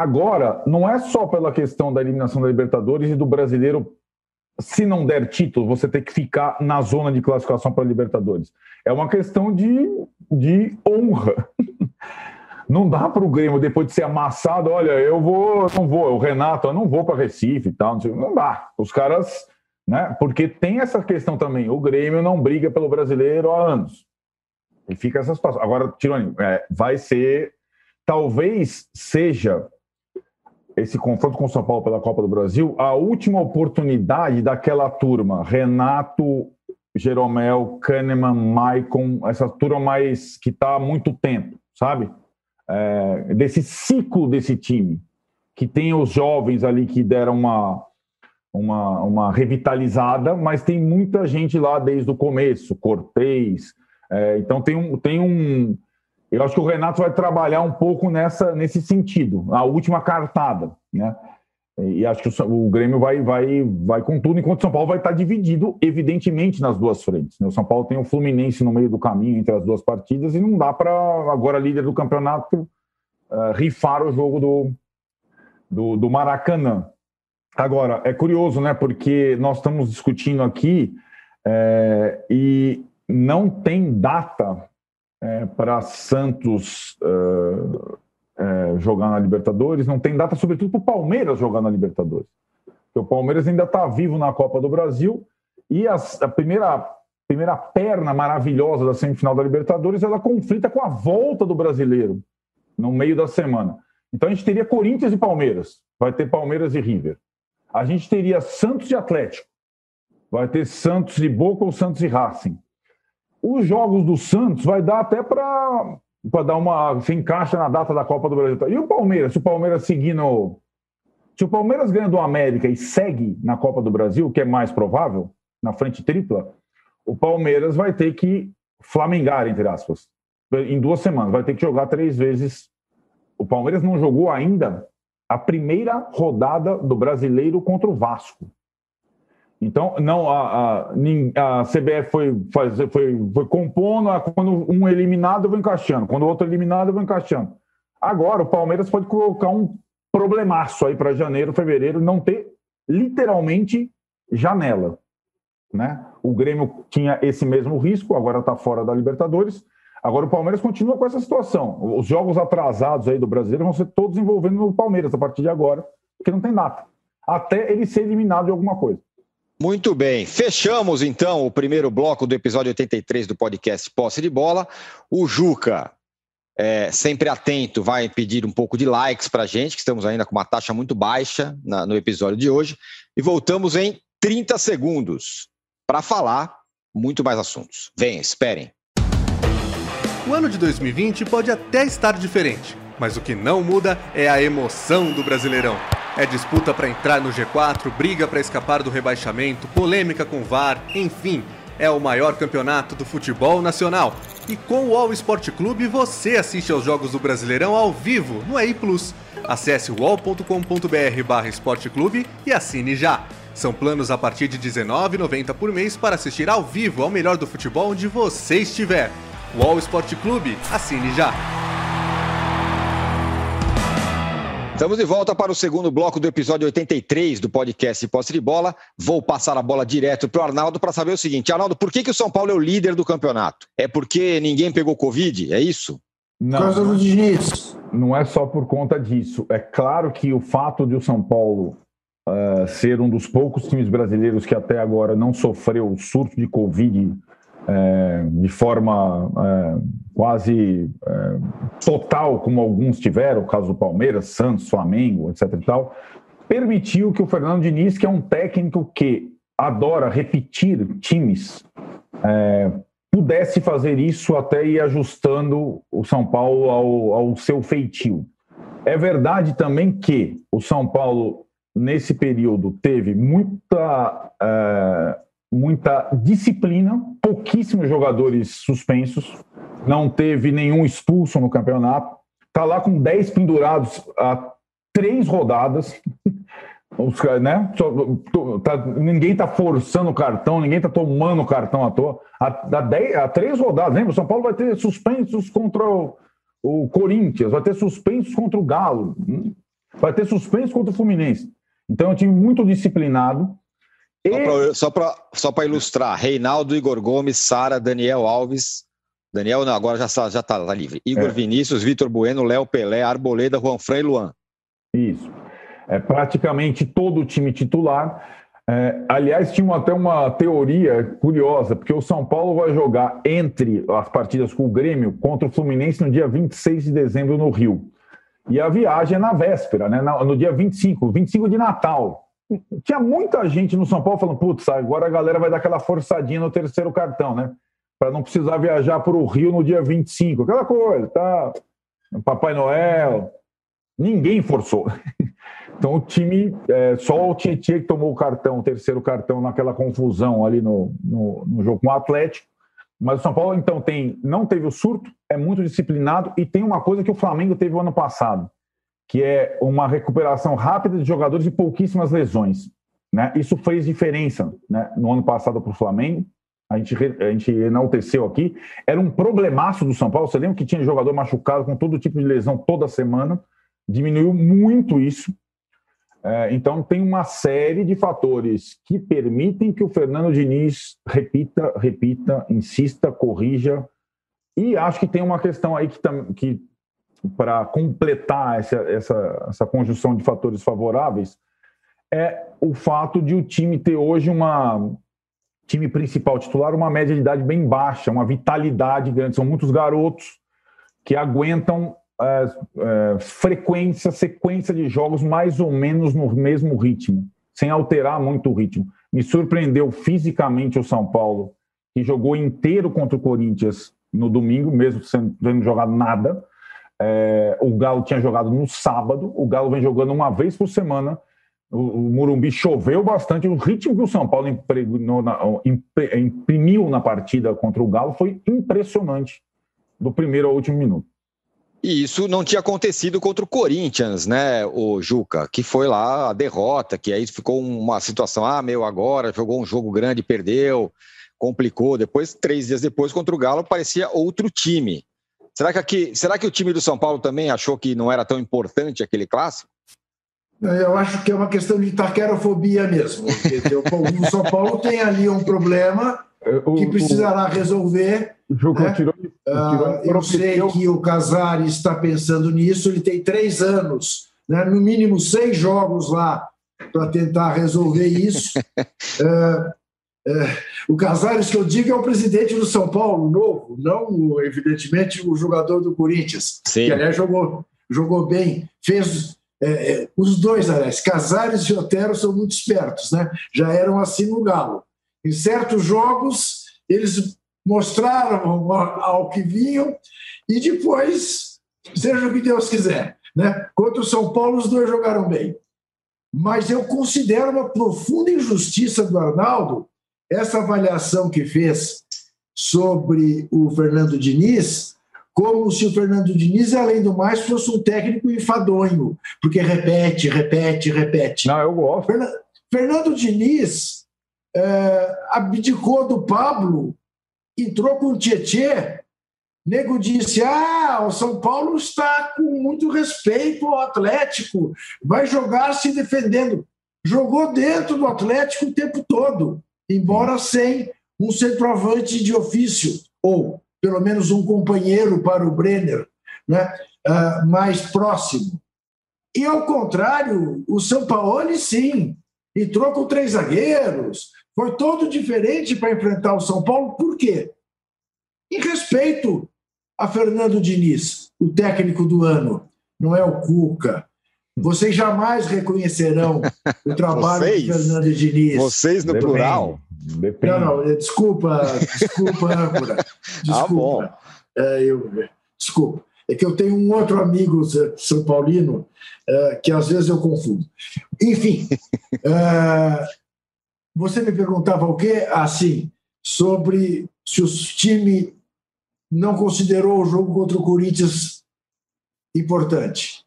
Agora, não é só pela questão da eliminação da Libertadores e do brasileiro, se não der título, você ter que ficar na zona de classificação para a Libertadores. É uma questão de, de honra. Não dá para o Grêmio, depois de ser amassado, olha, eu vou, não vou, o Renato, eu não vou para Recife e tal. Não, dá. Os caras, né? Porque tem essa questão também. O Grêmio não briga pelo brasileiro há anos. E fica essa situação. Agora, Tironi, é, vai ser. Talvez seja esse confronto com o São Paulo pela Copa do Brasil a última oportunidade daquela turma, Renato, Jeromel, Kahneman, Maicon, essa turma mais que está há muito tempo, sabe? É, desse ciclo desse time, que tem os jovens ali que deram uma, uma, uma revitalizada, mas tem muita gente lá desde o começo, Cortez. É, então tem um, tem um eu acho que o Renato vai trabalhar um pouco nessa, nesse sentido, a última cartada, né? E acho que o, o Grêmio vai, vai, vai com tudo, enquanto o São Paulo vai estar dividido, evidentemente, nas duas frentes. Né? O São Paulo tem o Fluminense no meio do caminho entre as duas partidas e não dá para, agora líder do campeonato, uh, rifar o jogo do, do, do Maracanã. Agora, é curioso, né? Porque nós estamos discutindo aqui é, e não tem data é, para Santos uh, é, jogar na Libertadores, não tem data, sobretudo, para o Palmeiras jogar na Libertadores. Porque o Palmeiras ainda está vivo na Copa do Brasil e as, a primeira, primeira perna maravilhosa da semifinal da Libertadores ela conflita com a volta do brasileiro no meio da semana. Então a gente teria Corinthians e Palmeiras, vai ter Palmeiras e River. A gente teria Santos e Atlético, vai ter Santos e Boca ou Santos e Racing. Os jogos do Santos vai dar até para dar uma. se encaixa na data da Copa do Brasil. E o Palmeiras? Se o Palmeiras seguindo. Se o Palmeiras ganha do América e segue na Copa do Brasil, que é mais provável, na frente tripla, o Palmeiras vai ter que flamengar, entre aspas, em duas semanas. Vai ter que jogar três vezes. O Palmeiras não jogou ainda a primeira rodada do brasileiro contra o Vasco. Então, não, a, a, a CBF foi, fazer, foi, foi compondo, quando um eliminado eu vou encaixando, quando o outro eliminado eu vou encaixando. Agora, o Palmeiras pode colocar um problemaço aí para janeiro, fevereiro, não ter literalmente janela. Né? O Grêmio tinha esse mesmo risco, agora está fora da Libertadores. Agora o Palmeiras continua com essa situação. Os jogos atrasados aí do brasileiro vão ser todos envolvendo o Palmeiras a partir de agora, porque não tem data. Até ele ser eliminado de alguma coisa.
Muito bem, fechamos então o primeiro bloco do episódio 83 do podcast Posse de Bola. O Juca, é, sempre atento, vai pedir um pouco de likes para gente, que estamos ainda com uma taxa muito baixa na, no episódio de hoje. E voltamos em 30 segundos para falar muito mais assuntos. Vem, esperem.
O ano de 2020 pode até estar diferente, mas o que não muda é a emoção do Brasileirão. É disputa para entrar no G4, briga para escapar do rebaixamento, polêmica com VAR, enfim, é o maior campeonato do futebol nacional. E com o All Sport Clube você assiste aos jogos do Brasileirão ao vivo no EI Plus. Acesse wall.com.br esporteclube e assine já. São planos a partir de R$19,90 por mês para assistir ao vivo ao melhor do futebol onde você estiver. Wall Sport Clube, assine já!
Estamos de volta para o segundo bloco do episódio 83 do podcast Posse de Bola. Vou passar a bola direto para o Arnaldo para saber o seguinte: Arnaldo, por que, que o São Paulo é o líder do campeonato? É porque ninguém pegou Covid? É isso?
Não, por causa disso. Não é só por conta disso. É claro que o fato de o São Paulo uh, ser um dos poucos times brasileiros que até agora não sofreu surto de Covid é, de forma é, quase é, total, como alguns tiveram, o caso do Palmeiras, Santos, Flamengo, etc. E tal, permitiu que o Fernando Diniz, que é um técnico que adora repetir times, é, pudesse fazer isso até ir ajustando o São Paulo ao, ao seu feitio. É verdade também que o São Paulo, nesse período, teve muita, é, muita disciplina, pouquíssimos jogadores suspensos, não teve nenhum expulso no campeonato, está lá com 10 pendurados há três rodadas. Os, né? Tá, ninguém está forçando o cartão, ninguém está tomando o cartão à toa. Há, dez, há três rodadas, lembra? O São Paulo vai ter suspensos contra o, o Corinthians, vai ter suspensos contra o Galo, vai ter suspensos contra o Fluminense. Então é um time muito disciplinado.
E... Só para ilustrar, Reinaldo, Igor Gomes, Sara, Daniel Alves, Daniel não, agora já está já tá, tá livre. Igor é. Vinícius, Vitor Bueno, Léo Pelé, Arboleda, Juan Fran e Luan.
Isso. É praticamente todo o time titular. É, aliás, tinha até uma teoria curiosa, porque o São Paulo vai jogar entre as partidas com o Grêmio contra o Fluminense no dia 26 de dezembro no Rio. E a viagem é na véspera, né? no dia 25, 25 de Natal. Tinha muita gente no São Paulo falando, putz, agora a galera vai dar aquela forçadinha no terceiro cartão, né? Para não precisar viajar para o Rio no dia 25. Aquela coisa, tá? Papai Noel. Ninguém forçou. Então o time, é, só o Tietchan que tomou o cartão, o terceiro cartão naquela confusão ali no, no, no, jogo com o Atlético. Mas o São Paulo, então, tem, não teve o surto, é muito disciplinado e tem uma coisa que o Flamengo teve o ano passado, que é uma recuperação rápida de jogadores e pouquíssimas lesões. Né? Isso fez diferença né? no ano passado para o Flamengo. A gente, a gente enalteceu aqui. Era um problemaço do São Paulo. Você lembra que tinha jogador machucado com todo tipo de lesão toda semana? Diminuiu muito isso. É, então, tem uma série de fatores que permitem que o Fernando Diniz repita, repita, insista, corrija. E acho que tem uma questão aí que, que para completar essa, essa, essa conjunção de fatores favoráveis, é o fato de o time ter hoje uma time principal titular uma média de idade bem baixa, uma vitalidade grande. São muitos garotos que aguentam é, frequência, sequência de jogos mais ou menos no mesmo ritmo, sem alterar muito o ritmo. Me surpreendeu fisicamente o São Paulo, que jogou inteiro contra o Corinthians no domingo, mesmo sem tendo jogado nada. É, o Galo tinha jogado no sábado, o Galo vem jogando uma vez por semana. O, o Murumbi choveu bastante. O ritmo que o São Paulo imprimiu na partida contra o Galo foi impressionante, do primeiro ao último minuto.
E isso não tinha acontecido contra o Corinthians, né, o Juca, que foi lá a derrota, que aí ficou uma situação, ah, meu, agora jogou um jogo grande, perdeu, complicou. Depois, três dias depois, contra o Galo, parecia outro time. Será que, aqui, será que o time do São Paulo também achou que não era tão importante aquele clássico?
Eu acho que é uma questão de taquerofobia mesmo. O São Paulo tem ali um problema que precisará resolver
Juca, né? tirou,
tirou, eu sei que o Casares está pensando nisso, ele tem três anos, né? no mínimo seis jogos lá para tentar resolver isso. uh, o Casares, que eu digo, é o presidente do São Paulo, novo, não, evidentemente, o jogador do Corinthians, Sim. que, aliás, jogou, jogou bem, fez. É, os dois, aliás, Casares e Otero são muito espertos, né? já eram assim no Galo. Em certos jogos, eles mostraram ao que vinham e depois, seja o que Deus quiser. Né? Contra o São Paulo, os dois jogaram bem. Mas eu considero uma profunda injustiça do Arnaldo essa avaliação que fez sobre o Fernando Diniz, como se o Fernando Diniz, além do mais, fosse um técnico enfadonho, porque repete, repete, repete.
Não, eu gosto.
Fernando Diniz é, abdicou do Pablo entrou com o Tietê, nego disse: Ah, o São Paulo está com muito respeito ao Atlético, vai jogar se defendendo. Jogou dentro do Atlético o tempo todo, embora sem um centroavante de ofício, ou pelo menos um companheiro para o Brenner, né, uh, mais próximo. E ao contrário, o São Paulo, sim, entrou com três zagueiros, foi todo diferente para enfrentar o São Paulo. Por quê? Em respeito a Fernando Diniz, o técnico do ano. Não é o Cuca. Vocês jamais reconhecerão o trabalho
vocês?
do Fernando Diniz.
Vocês no
Depende.
plural?
Depende.
Não, não, desculpa, desculpa, âncora. Desculpa.
bom.
É, eu, desculpa. É que eu tenho um outro amigo São Paulino é, que às vezes eu confundo. Enfim, é, você me perguntava o quê? Assim, sobre se o time não considerou o jogo contra o Corinthians importante.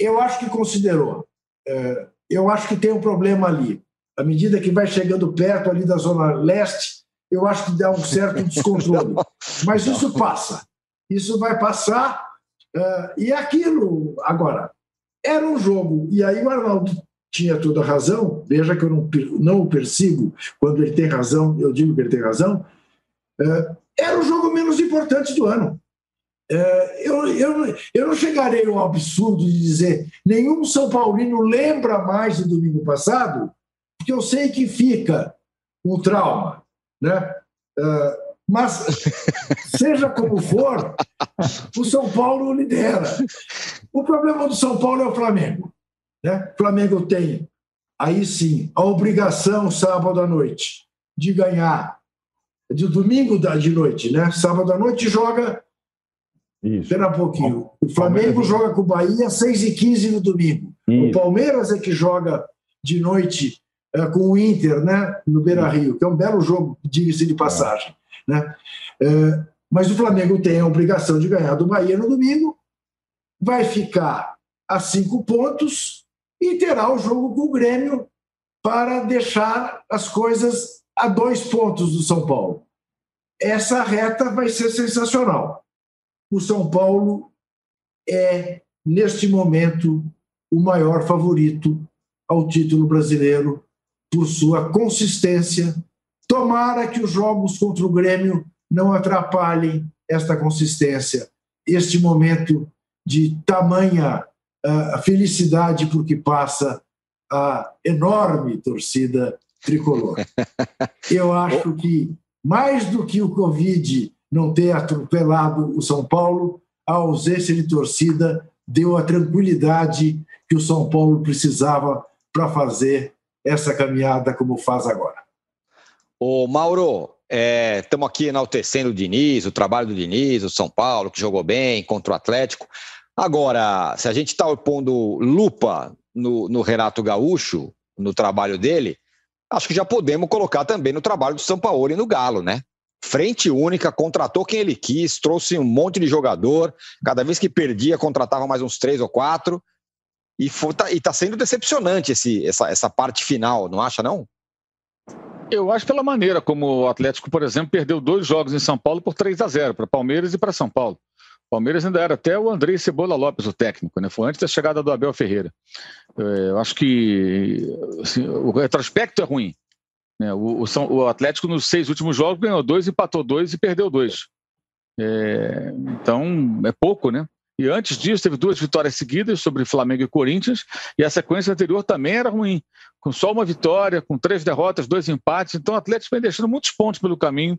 Eu acho que considerou. É, eu acho que tem um problema ali. À medida que vai chegando perto ali da Zona Leste, eu acho que dá um certo descontrole. Mas isso passa. Isso vai passar. Uh, e aquilo, agora, era um jogo. E aí o Arnaldo tinha toda a razão. Veja que eu não, não o persigo quando ele tem razão, eu digo que ele tem razão. Uh, era o jogo menos importante do ano. Uh, eu, eu, eu não chegarei ao absurdo de dizer nenhum São Paulino lembra mais do domingo passado, porque eu sei que fica um trauma. Né? Uh, mas, seja como for, o São Paulo lidera. O problema do São Paulo é o Flamengo. Né? O Flamengo tem, aí sim, a obrigação, sábado à noite, de ganhar. De domingo de noite, né? Sábado à noite joga. Isso. Espera um pouquinho. O Flamengo joga com o Bahia às 6h15 no domingo. Isso. O Palmeiras é que joga de noite é, com o Inter, né? No Beira Rio, que é um belo jogo, diga-se de passagem. Né? É, mas o Flamengo tem a obrigação de ganhar do Bahia no domingo, vai ficar a cinco pontos e terá o jogo com o Grêmio para deixar as coisas a dois pontos do São Paulo. Essa reta vai ser sensacional. O São Paulo é, neste momento, o maior favorito ao título brasileiro por sua consistência, Tomara que os jogos contra o Grêmio não atrapalhem esta consistência, este momento de tamanha uh, felicidade porque passa a enorme torcida tricolor. Eu acho que, mais do que o Covid não ter atropelado o São Paulo, a ausência de torcida deu a tranquilidade que o São Paulo precisava para fazer essa caminhada como faz agora.
Ô, Mauro, estamos é, aqui enaltecendo o Diniz, o trabalho do Diniz, o São Paulo, que jogou bem contra o Atlético. Agora, se a gente está pondo lupa no, no Renato Gaúcho, no trabalho dele, acho que já podemos colocar também no trabalho do São Paulo e no Galo, né? Frente única, contratou quem ele quis, trouxe um monte de jogador, cada vez que perdia, contratava mais uns três ou quatro. E está sendo decepcionante esse, essa, essa parte final, não acha, não?
Eu acho pela maneira como o Atlético, por exemplo, perdeu dois jogos em São Paulo por 3 a 0 para Palmeiras e para São Paulo. Palmeiras ainda era até o André Cebola Lopes, o técnico, né? Foi antes da chegada do Abel Ferreira. É, eu acho que assim, o retrospecto é ruim. Né? O, o, o, Atlético, nos seis últimos jogos, ganhou dois, empatou dois e perdeu dois. É, então, é pouco, né? E antes disso, teve duas vitórias seguidas sobre Flamengo e Corinthians, e a sequência anterior também era ruim, com só uma vitória, com três derrotas, dois empates. Então, o Atlético vem deixando muitos pontos pelo caminho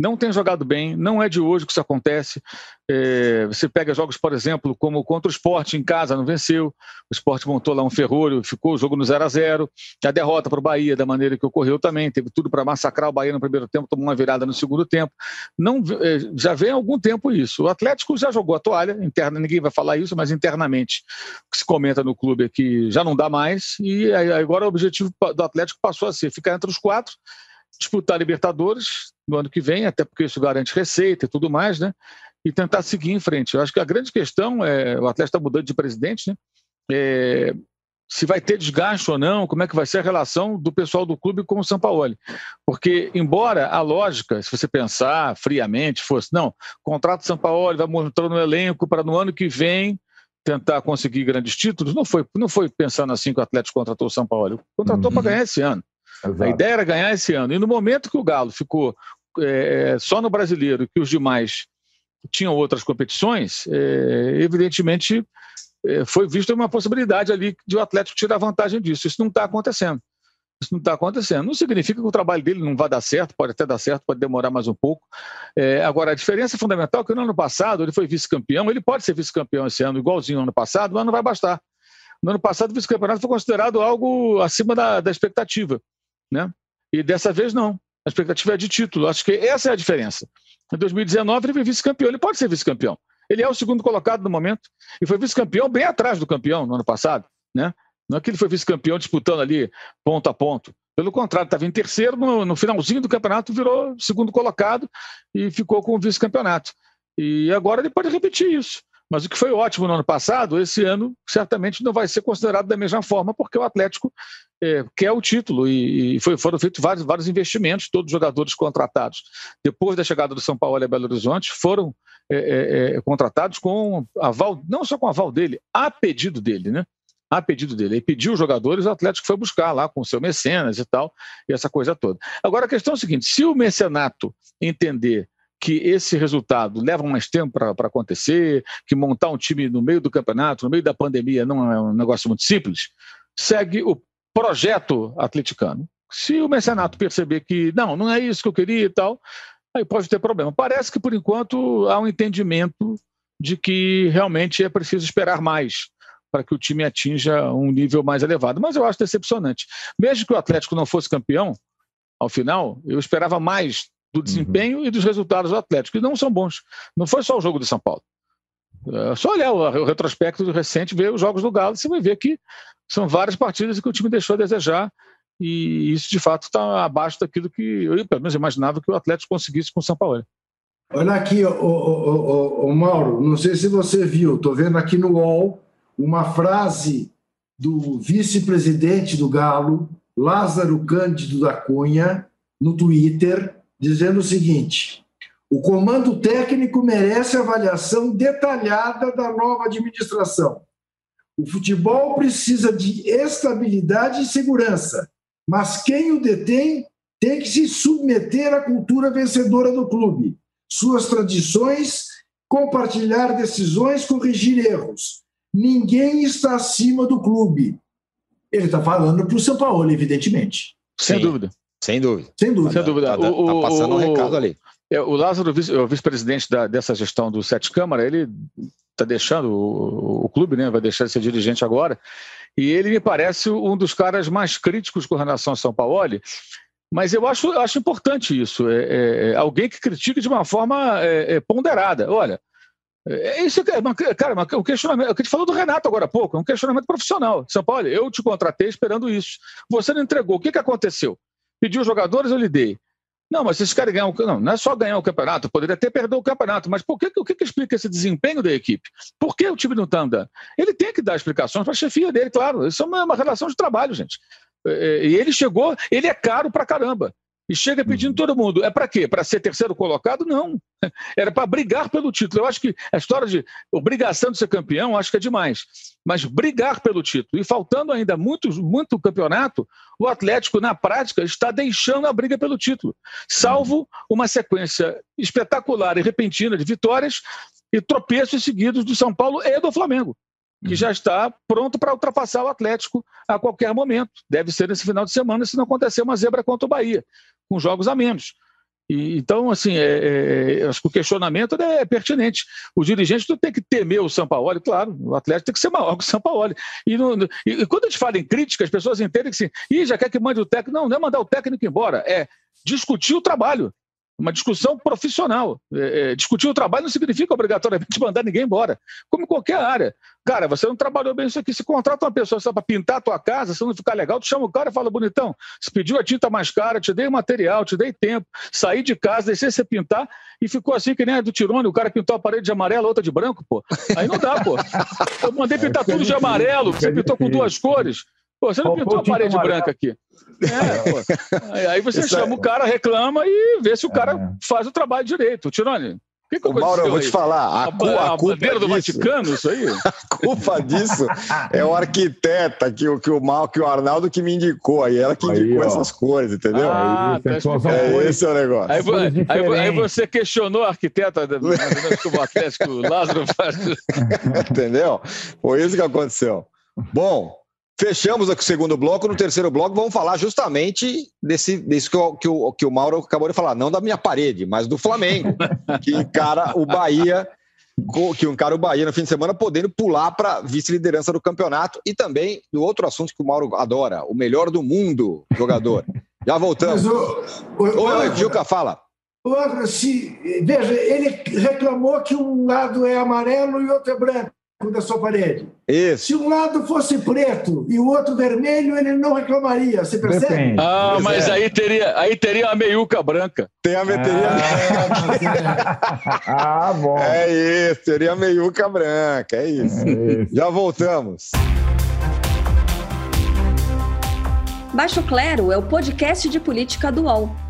não tem jogado bem, não é de hoje que isso acontece. É, você pega jogos, por exemplo, como contra o Sport em casa, não venceu. O Sport montou lá um ferrolho, ficou o jogo no 0 a 0 A derrota para o Bahia, da maneira que ocorreu também, teve tudo para massacrar o Bahia no primeiro tempo, tomou uma virada no segundo tempo. Não, é, já vem há algum tempo isso. O Atlético já jogou a toalha, interna, ninguém vai falar isso, mas internamente o que se comenta no clube é que já não dá mais, e agora o objetivo do Atlético passou a ser ficar entre os quatro disputar Libertadores no ano que vem, até porque isso garante receita e tudo mais, né? E tentar seguir em frente. Eu acho que a grande questão é o Atlético está mudando de presidente, né? É, se vai ter desgaste ou não, como é que vai ser a relação do pessoal do clube com o São Paulo. Porque, embora a lógica, se você pensar friamente, fosse, não, contrato São Paulo, vai mostrando no elenco para no ano que vem tentar conseguir grandes títulos, não foi, não foi pensando assim que o Atlético contratou o São Paulo. Contratou uhum. para ganhar esse ano. Exato. A ideia era ganhar esse ano. E no momento que o Galo ficou é, só no brasileiro que os demais tinham outras competições, é, evidentemente é, foi vista uma possibilidade ali de o Atlético tirar vantagem disso. Isso não está acontecendo. Isso não está acontecendo. Não significa que o trabalho dele não vai dar certo, pode até dar certo, pode demorar mais um pouco. É, agora, a diferença fundamental é que no ano passado ele foi vice-campeão, ele pode ser vice-campeão esse ano, igualzinho ao ano passado, mas não vai bastar. No ano passado, o vice-campeonato foi considerado algo acima da, da expectativa. Né? E dessa vez, não. A expectativa é de título. Acho que essa é a diferença. Em 2019, ele foi vice-campeão. Ele pode ser vice-campeão. Ele é o segundo colocado no momento. E foi vice-campeão bem atrás do campeão no ano passado. Né? Não é que ele foi vice-campeão disputando ali ponto a ponto. Pelo contrário, estava em terceiro, no, no, finalzinho do campeonato virou segundo colocado e ficou com o vice-campeonato. E agora ele pode repetir isso. Mas o que foi ótimo no ano passado, esse ano certamente não vai ser considerado da mesma forma, porque o Atlético é, quer o título e, e foi, foram feitos vários, vários investimentos, todos os jogadores contratados depois da chegada do São Paulo a Belo Horizonte foram é, é, é, contratados com aval, não só com aval dele, a pedido dele, né? A pedido dele. Ele pediu os jogadores, o Atlético foi buscar lá com o seu mecenas e tal, e essa coisa toda. Agora a questão é a seguinte: se o mecenato entender que esse resultado leva mais tempo para acontecer, que montar um time no meio do campeonato, no meio da pandemia, não é um negócio muito simples, segue o projeto atleticano. Se o mecenato perceber que não, não é isso que eu queria e tal, aí pode ter problema. Parece que, por enquanto, há um entendimento de que realmente é preciso esperar mais para que o time atinja um nível mais elevado. Mas eu acho decepcionante. Mesmo que o Atlético não fosse campeão, ao final, eu esperava mais do uhum. desempenho uhum. e dos resultados do Atlético, que não são bons. Não foi só o jogo do São Paulo. É só olhar o, retrospecto recente, ver os jogos do Galo, você vai ver que são várias partidas que o time deixou a desejar e isso de fato está abaixo daquilo que eu, pelo menos, imaginava que o Atlético conseguisse com o São Paulo.
Olha aqui, o, o, o, Mauro, não sei se você viu, estou vendo aqui no UOL uma frase do vice-presidente do Galo, Lázaro Cândido da Cunha, no Twitter, dizendo o seguinte: o comando técnico merece avaliação detalhada da nova administração. O futebol precisa de estabilidade e segurança, mas quem o detém tem que se submeter à cultura vencedora do clube, suas tradições, compartilhar decisões, corrigir erros. Ninguém está acima do clube. Ele está falando para o São Paulo, evidentemente.
Sem Sim. dúvida.
Sem dúvida.
Sem dúvida. Sem dúvida.
Tá, o, tá passando o, um recado ali.
É, o Lázaro, o vice-presidente dessa gestão do Sete Câmara, ele está deixando o, o, clube, né? vai deixar de ser dirigente agora, e ele me parece um dos caras mais críticos com relação ao São Paulo. Mas eu acho, acho importante isso. É, é, é alguém que critique de uma forma é, é ponderada. Olha, é isso, cara, o questionamento, o que a gente falou do Renato agora há pouco, é um questionamento profissional. São Paulo, eu te contratei esperando isso. Você não entregou. O que, que aconteceu? Pediu jogadores, eu lhe dei. Não, mas esses caras ganham. Não, não é só ganhar o campeonato, poderia até perder o campeonato, mas por que, o que, que explica esse desempenho da equipe? Por que o time não está andando? Ele tem que dar explicações para a chefia dele, claro. Isso é uma, uma relação de trabalho, gente. É, é, e ele chegou, ele é caro para caramba. E chega pedindo uhum. todo mundo. É para quê? Para ser terceiro colocado? Não. Era para brigar pelo título. Eu acho que a história de obrigação de ser campeão, acho que é demais. Mas brigar pelo título. E faltando ainda muito, muito campeonato, o Atlético, na prática, está deixando a briga pelo título. Salvo uma sequência espetacular e repentina de vitórias e tropeços seguidos do São Paulo e do Flamengo que já está pronto para ultrapassar o Atlético a qualquer momento. Deve ser nesse final de semana, se não acontecer uma zebra contra o Bahia com jogos a menos. E, então, assim, é, é, acho que o questionamento é pertinente. O dirigente não tem que temer o São Paulo, claro, o Atlético tem que ser maior que o São Paulo. E, e, e, quando a gente fala em crítica, as pessoas entendem que assim, Ih, já quer que mande o técnico. Não, não é mandar o técnico embora, é discutir o trabalho uma discussão profissional. É, é, discutir o trabalho não significa obrigatoriamente mandar ninguém embora, como qualquer área. Cara, você não trabalhou bem isso aqui. Se contrata uma pessoa só para pintar a tua casa, se não ficar legal, tu chama o cara e fala, bonitão, se pediu a tinta mais cara, te dei material, te dei tempo, saí de casa, deixei você pintar e ficou assim que nem a do Tirone, o cara pintou a parede de amarelo, a outra de branco, pô. Aí não dá, pô. Eu mandei pintar tudo de amarelo, você pintou com duas cores. Pô, você não pintou a parede branca aqui. É, Aí você Isso chama é... o cara, reclama e vê se o cara é. faz o trabalho direito. Tirone,
que que eu Mauro, eu vou te falar. A, a, cu, a, a culpa
bandeira do disso, Vaticano, isso aí?
A culpa disso é o arquiteta que, que, o Mal, que o Arnaldo que me indicou. Aí ela que indicou aí, essas cores, entendeu?
Ah,
tá é, esse é o negócio.
Aí, aí, aí você questionou a arquiteta do Atlético Lázaro faz.
entendeu? Foi isso que aconteceu. Bom, Fechamos aqui o segundo bloco. No terceiro bloco, vamos falar justamente desse, desse que, o, que, o, que o Mauro acabou de falar. Não da minha parede, mas do Flamengo, que encara o Bahia que um cara o Bahia no fim de semana podendo pular para vice-liderança do campeonato e também do outro assunto que o Mauro adora, o melhor do mundo jogador. Já voltamos. Mas o, o, Oi, Juca, fala.
Outro, se, veja, ele reclamou que um lado é amarelo e outro é branco da sua parede.
Isso.
Se um lado fosse preto e o outro vermelho, ele não reclamaria. Você percebe? Depende.
Ah, pois mas é. aí, teria, aí teria a meiuca branca.
Tem a meteria. Ah, ah, bom. É isso, teria a meiuca branca, é isso. é isso. Já voltamos.
Baixo Clero é o podcast de política do UOL.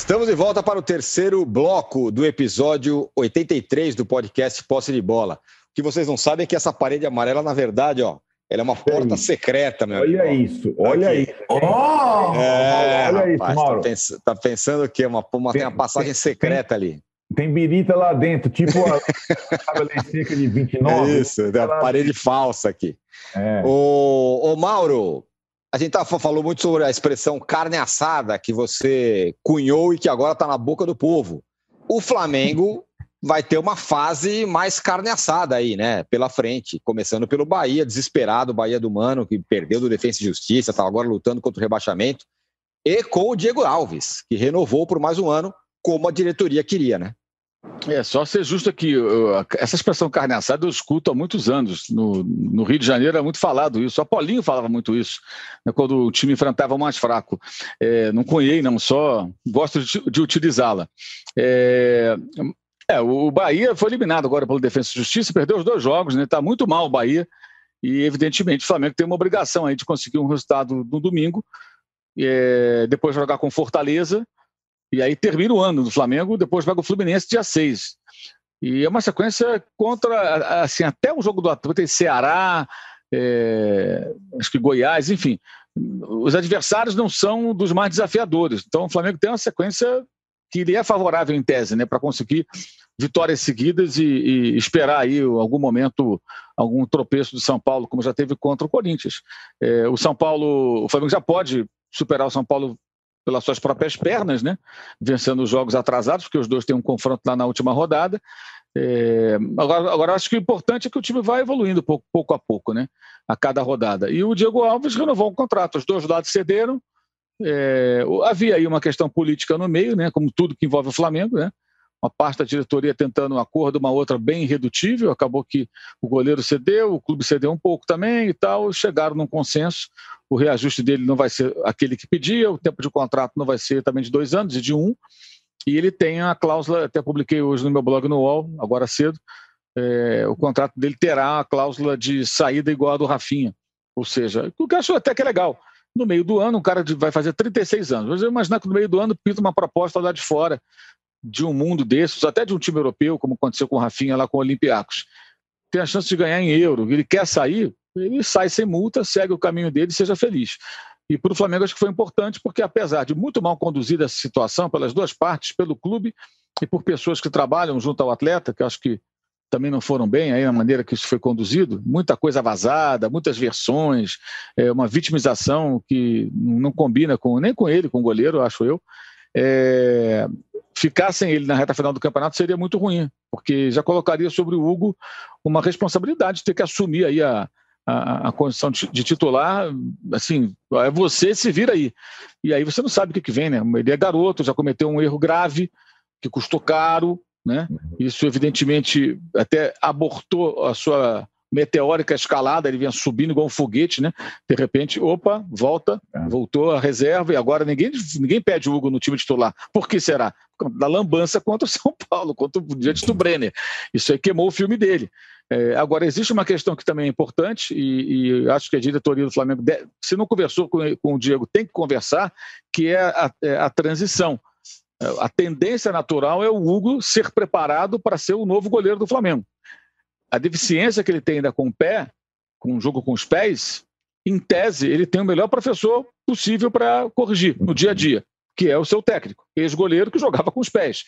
Estamos de volta para o terceiro bloco do episódio 83 do podcast Posse de Bola. O que vocês não sabem é que essa parede amarela, na verdade, ó, ela é uma porta secreta, meu
Olha
amigo.
isso, olha isso.
Oh! É, olha rapaz, isso, tá Mauro. Tá, pens tá pensando o quê? Uma, uma, tem, uma passagem secreta
tem,
ali.
Tem birita lá dentro, tipo a lei seca de 29.
É isso, a parede falsa aqui. É. O, o Mauro, a gente tá, falou muito sobre a expressão carne assada que você cunhou e que agora está na boca do povo. O Flamengo vai ter uma fase mais carne assada aí, né? Pela frente, começando pelo Bahia, desesperado, Bahia do Mano, que perdeu do Defensa e Justiça, está agora lutando contra o rebaixamento, e com o Diego Alves, que renovou por mais um ano, como a diretoria queria, né?
É, só ser justo aqui, essa expressão carne assada eu escuto há muitos anos. No, no, Rio de Janeiro é muito falado isso. O Apolinho falava muito isso, né, quando o time enfrentava o mais fraco. É, não conhei, não, só gosto de, de utilizá-la. É, é, o Bahia foi eliminado agora pelo Defesa e Justiça, perdeu os dois jogos, né? Está muito mal o Bahia. E, evidentemente, o Flamengo tem uma obrigação aí de conseguir um resultado no domingo, é, depois jogar com Fortaleza e aí termina o ano do Flamengo, depois vai o Fluminense dia 6. E é uma sequência contra, assim, até o jogo do Atlético, tem Ceará, é, acho que Goiás, enfim. Os adversários não são dos mais desafiadores. Então o Flamengo tem uma sequência que lhe é favorável em tese, né, para conseguir vitórias seguidas e, e, esperar aí algum momento algum tropeço do São Paulo, como já teve contra o Corinthians. É, o São Paulo, o Flamengo já pode superar o São Paulo pelas suas próprias pernas, né? vencendo os jogos atrasados, porque os dois têm um confronto lá na última rodada. É, agora, agora, acho que o importante é que o time vai evoluindo pouco, pouco a pouco, né? a cada rodada. E o Diego Alves renovou o contrato, os dois lados cederam. É, havia aí uma questão política no meio, né? como tudo que envolve o Flamengo, né? Uma parte da diretoria tentando um acordo, uma outra bem irredutível. Acabou que o goleiro cedeu, o clube cedeu um pouco também e tal. Chegaram num consenso. O reajuste dele não vai ser aquele que pedia, o tempo de contrato não vai ser também de dois anos, e de um. E ele tem a cláusula, até publiquei hoje no meu blog no UOL, agora cedo. É, o contrato dele terá a cláusula de saída igual a do Rafinha. Ou seja, o que eu acho até que é legal. No meio do ano, um cara vai fazer 36 anos. Mas eu imaginar que no meio do ano pinta uma proposta lá de fora de um mundo desses, até de um time europeu, como aconteceu com o Rafinha lá com o Olympiacos, tem a chance de ganhar em euro, ele quer sair, ele sai sem multa, segue o caminho dele e seja feliz. E para o Flamengo acho que foi importante, porque apesar de muito mal conduzida essa situação pelas duas partes, pelo clube e por pessoas que trabalham junto ao atleta, que acho que também não foram bem aí na maneira que isso foi conduzido, muita coisa vazada, muitas versões, é, uma vitimização que não combina com nem com ele, com o goleiro, acho eu. É, ficar sem ele na reta final do campeonato seria muito ruim, porque já colocaria sobre o Hugo uma responsabilidade de ter que assumir aí a, a, a condição de, de, titular, assim, é você se vira aí. E aí você não sabe o que, que vem, né? Ele é garoto, já cometeu um erro grave, que custou caro, né? Isso evidentemente até abortou a sua meteórica escalada, ele vinha subindo igual um foguete, né? De repente, opa, volta, é. voltou a reserva e agora ninguém, ninguém pede o Hugo no time titular. Por que será? Da lambança contra o São Paulo, contra, diante do Brenner. Isso aí queimou o filme dele. É, agora, existe uma questão que também é importante, e, e acho que a diretoria do Flamengo, se não conversou com, com, o Diego, tem que conversar, que é a, é a transição. A tendência natural é o Hugo ser preparado para ser o novo goleiro do Flamengo a deficiência que ele tem ainda com o pé, com o jogo com os pés, em tese, ele tem o melhor professor possível para corrigir no dia a dia, que é o seu técnico, ex-goleiro que jogava com os pés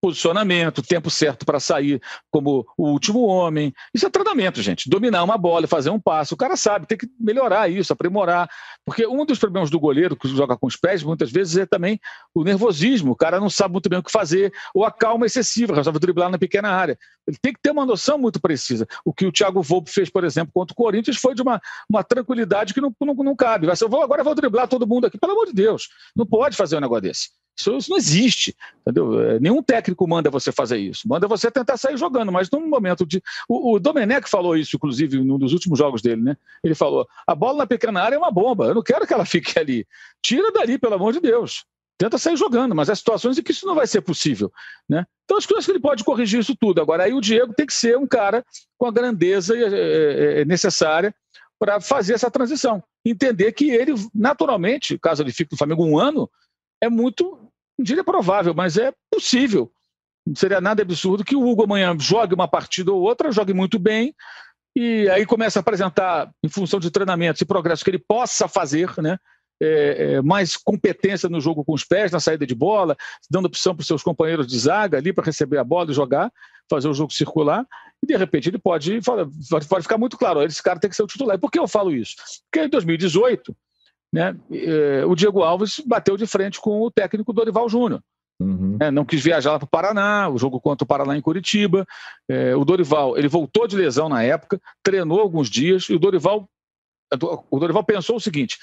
posicionamento, tempo certo para sair como o último homem. Isso é treinamento, gente. Dominar uma bola, fazer um passo. O cara sabe, tem que melhorar isso, aprimorar. Porque um dos problemas do goleiro que joga com os pés, muitas vezes, é também o nervosismo. O cara não sabe muito bem o que fazer, ou a calma excessiva, resolve driblar na pequena área. Ele tem que ter uma noção muito precisa. O que o Thiago Volpe fez, por exemplo, contra o Corinthians foi de uma, uma tranquilidade que não, não, não cabe. Vai ser, eu vou, agora eu vou driblar todo mundo aqui. Pelo amor de Deus, não pode fazer um negócio desse. Isso, isso, não existe, entendeu? É, nenhum técnico manda você fazer isso. Manda você tentar sair jogando, mas num momento de. O, o Domenech falou isso, inclusive, num dos últimos jogos dele, né? Ele falou: a bola na pequena área é uma bomba, eu não quero que ela fique ali. Tira dali, pelo amor de Deus. Tenta sair jogando, mas há situações em que isso não vai ser possível. Né? Então, acho que ele pode corrigir isso tudo. Agora, aí o Diego tem que ser um cara com a grandeza é, é, necessária para fazer essa transição. Entender que ele, naturalmente, caso ele fique no Flamengo um ano, é muito, não diria provável, mas é possível. Não seria nada absurdo que o Hugo amanhã jogue uma partida ou outra, jogue muito bem, e aí começa a apresentar, em função de treinamentos e progressos que ele possa fazer, né? É, é, mais competência no jogo com os pés, na saída de bola, dando opção para os seus companheiros de zaga ali para receber a bola e jogar, fazer o jogo circular, e de repente ele pode, pode ficar muito claro: esse cara tem que ser o titular. E por que eu falo isso? Porque em 2018 né, eh, o Diego Alves bateu de frente com o técnico Dorival Júnior. Uhum. É, não quis viajar lá para o Paraná, o jogo contra o Paraná em Curitiba. É, o Dorival, ele voltou de lesão na época, treinou alguns dias, e o Dorival, o Dorival pensou o seguinte: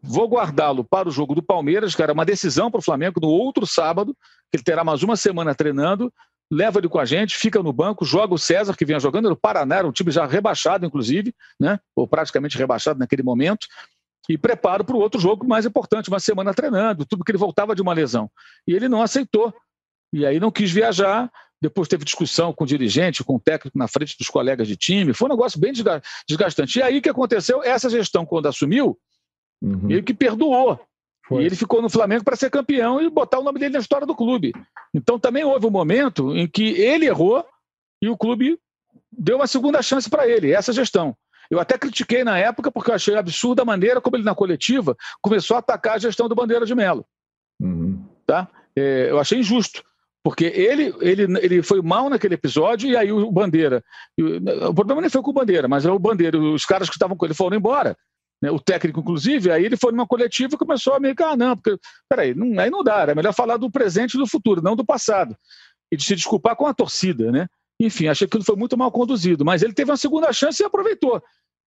vou guardá-lo para o jogo do Palmeiras, que era uma decisão para o Flamengo no outro sábado, que ele terá mais uma semana treinando, leva ele com a gente, fica no banco, joga o César, que vinha jogando no Paraná, era um time já rebaixado, inclusive, né? ou praticamente rebaixado naquele momento e preparo para o outro jogo mais importante, uma semana treinando, tudo que ele voltava de uma lesão. E ele não aceitou. E aí não quis viajar. Depois teve discussão com o dirigente, com o técnico na frente dos colegas de time. Foi um negócio bem desgastante. E aí o que aconteceu? Essa gestão, quando assumiu, uhum. meio que perdoou. Foi. E ele ficou no Flamengo para ser campeão e botar o nome dele na história do clube. Então também houve um momento em que ele errou e o clube deu uma segunda chance para ele, essa gestão. Eu até critiquei na época porque eu achei absurda a maneira como ele, na coletiva, começou a atacar a gestão do Bandeira de Melo. Uhum. Tá? É, eu achei injusto. Porque ele, ele, ele foi mal naquele episódio e aí o Bandeira. O problema nem foi com o Bandeira, mas é o Bandeira, os caras que estavam com ele foram embora. Né, o técnico, inclusive, aí ele foi numa coletiva e começou a meio que, ah, não, porque, peraí, não, aí não dá, era melhor falar do presente e do futuro, não do passado. E de se desculpar com a torcida, né? Enfim, achei que aquilo foi muito mal conduzido, mas ele teve uma segunda chance e aproveitou.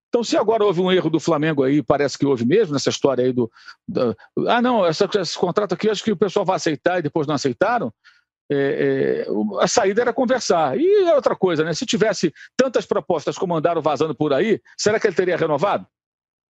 Então, se agora houve um erro do Flamengo aí, parece que houve mesmo nessa história aí do. do ah, não, essa, esse contrato aqui acho que o pessoal vai aceitar e depois não aceitaram. É, é, a saída era conversar. E é outra coisa, né? Se tivesse tantas propostas como andaram vazando por aí, será que ele teria renovado?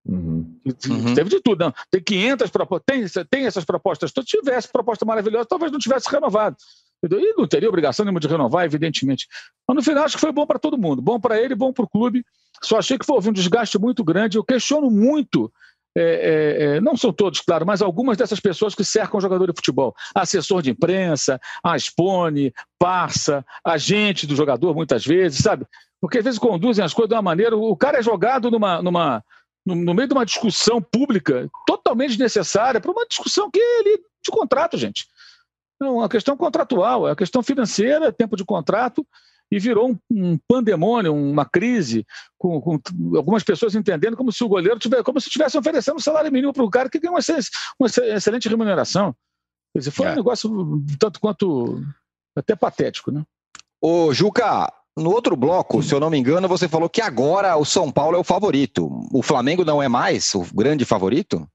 Uhum. Uhum. Teve de tudo, não. Tem 500 propostas, tem, tem essas propostas. Se tivesse proposta maravilhosa, talvez não tivesse renovado. E não teria obrigação nenhuma de renovar, evidentemente. Mas no final acho que foi bom para todo mundo. Bom para ele, bom para o clube. Só achei que foi um desgaste muito grande. Eu questiono muito. É, é, é, não são todos, claro, mas algumas dessas pessoas que cercam o jogador de futebol. Assessor de imprensa, Aspone, parça, agente do jogador, muitas vezes, sabe? Porque às vezes conduzem as coisas de uma maneira. O cara é jogado numa, numa, no, no meio de uma discussão pública totalmente desnecessária, para uma discussão que ele de contrato, gente. Não, a questão contratual, é a questão financeira, tempo de contrato, e virou um, um pandemônio, uma crise, com, com, algumas pessoas entendendo como se o goleiro tivesse, como se estivesse oferecendo um salário mínimo para o cara que tem uma, uma excelente remuneração. Quer dizer, foi é. um negócio tanto quanto até patético, né?
Ô, Juca, no outro bloco, se eu não me engano, você falou que agora o São Paulo é o favorito. O Flamengo não é mais o grande favorito?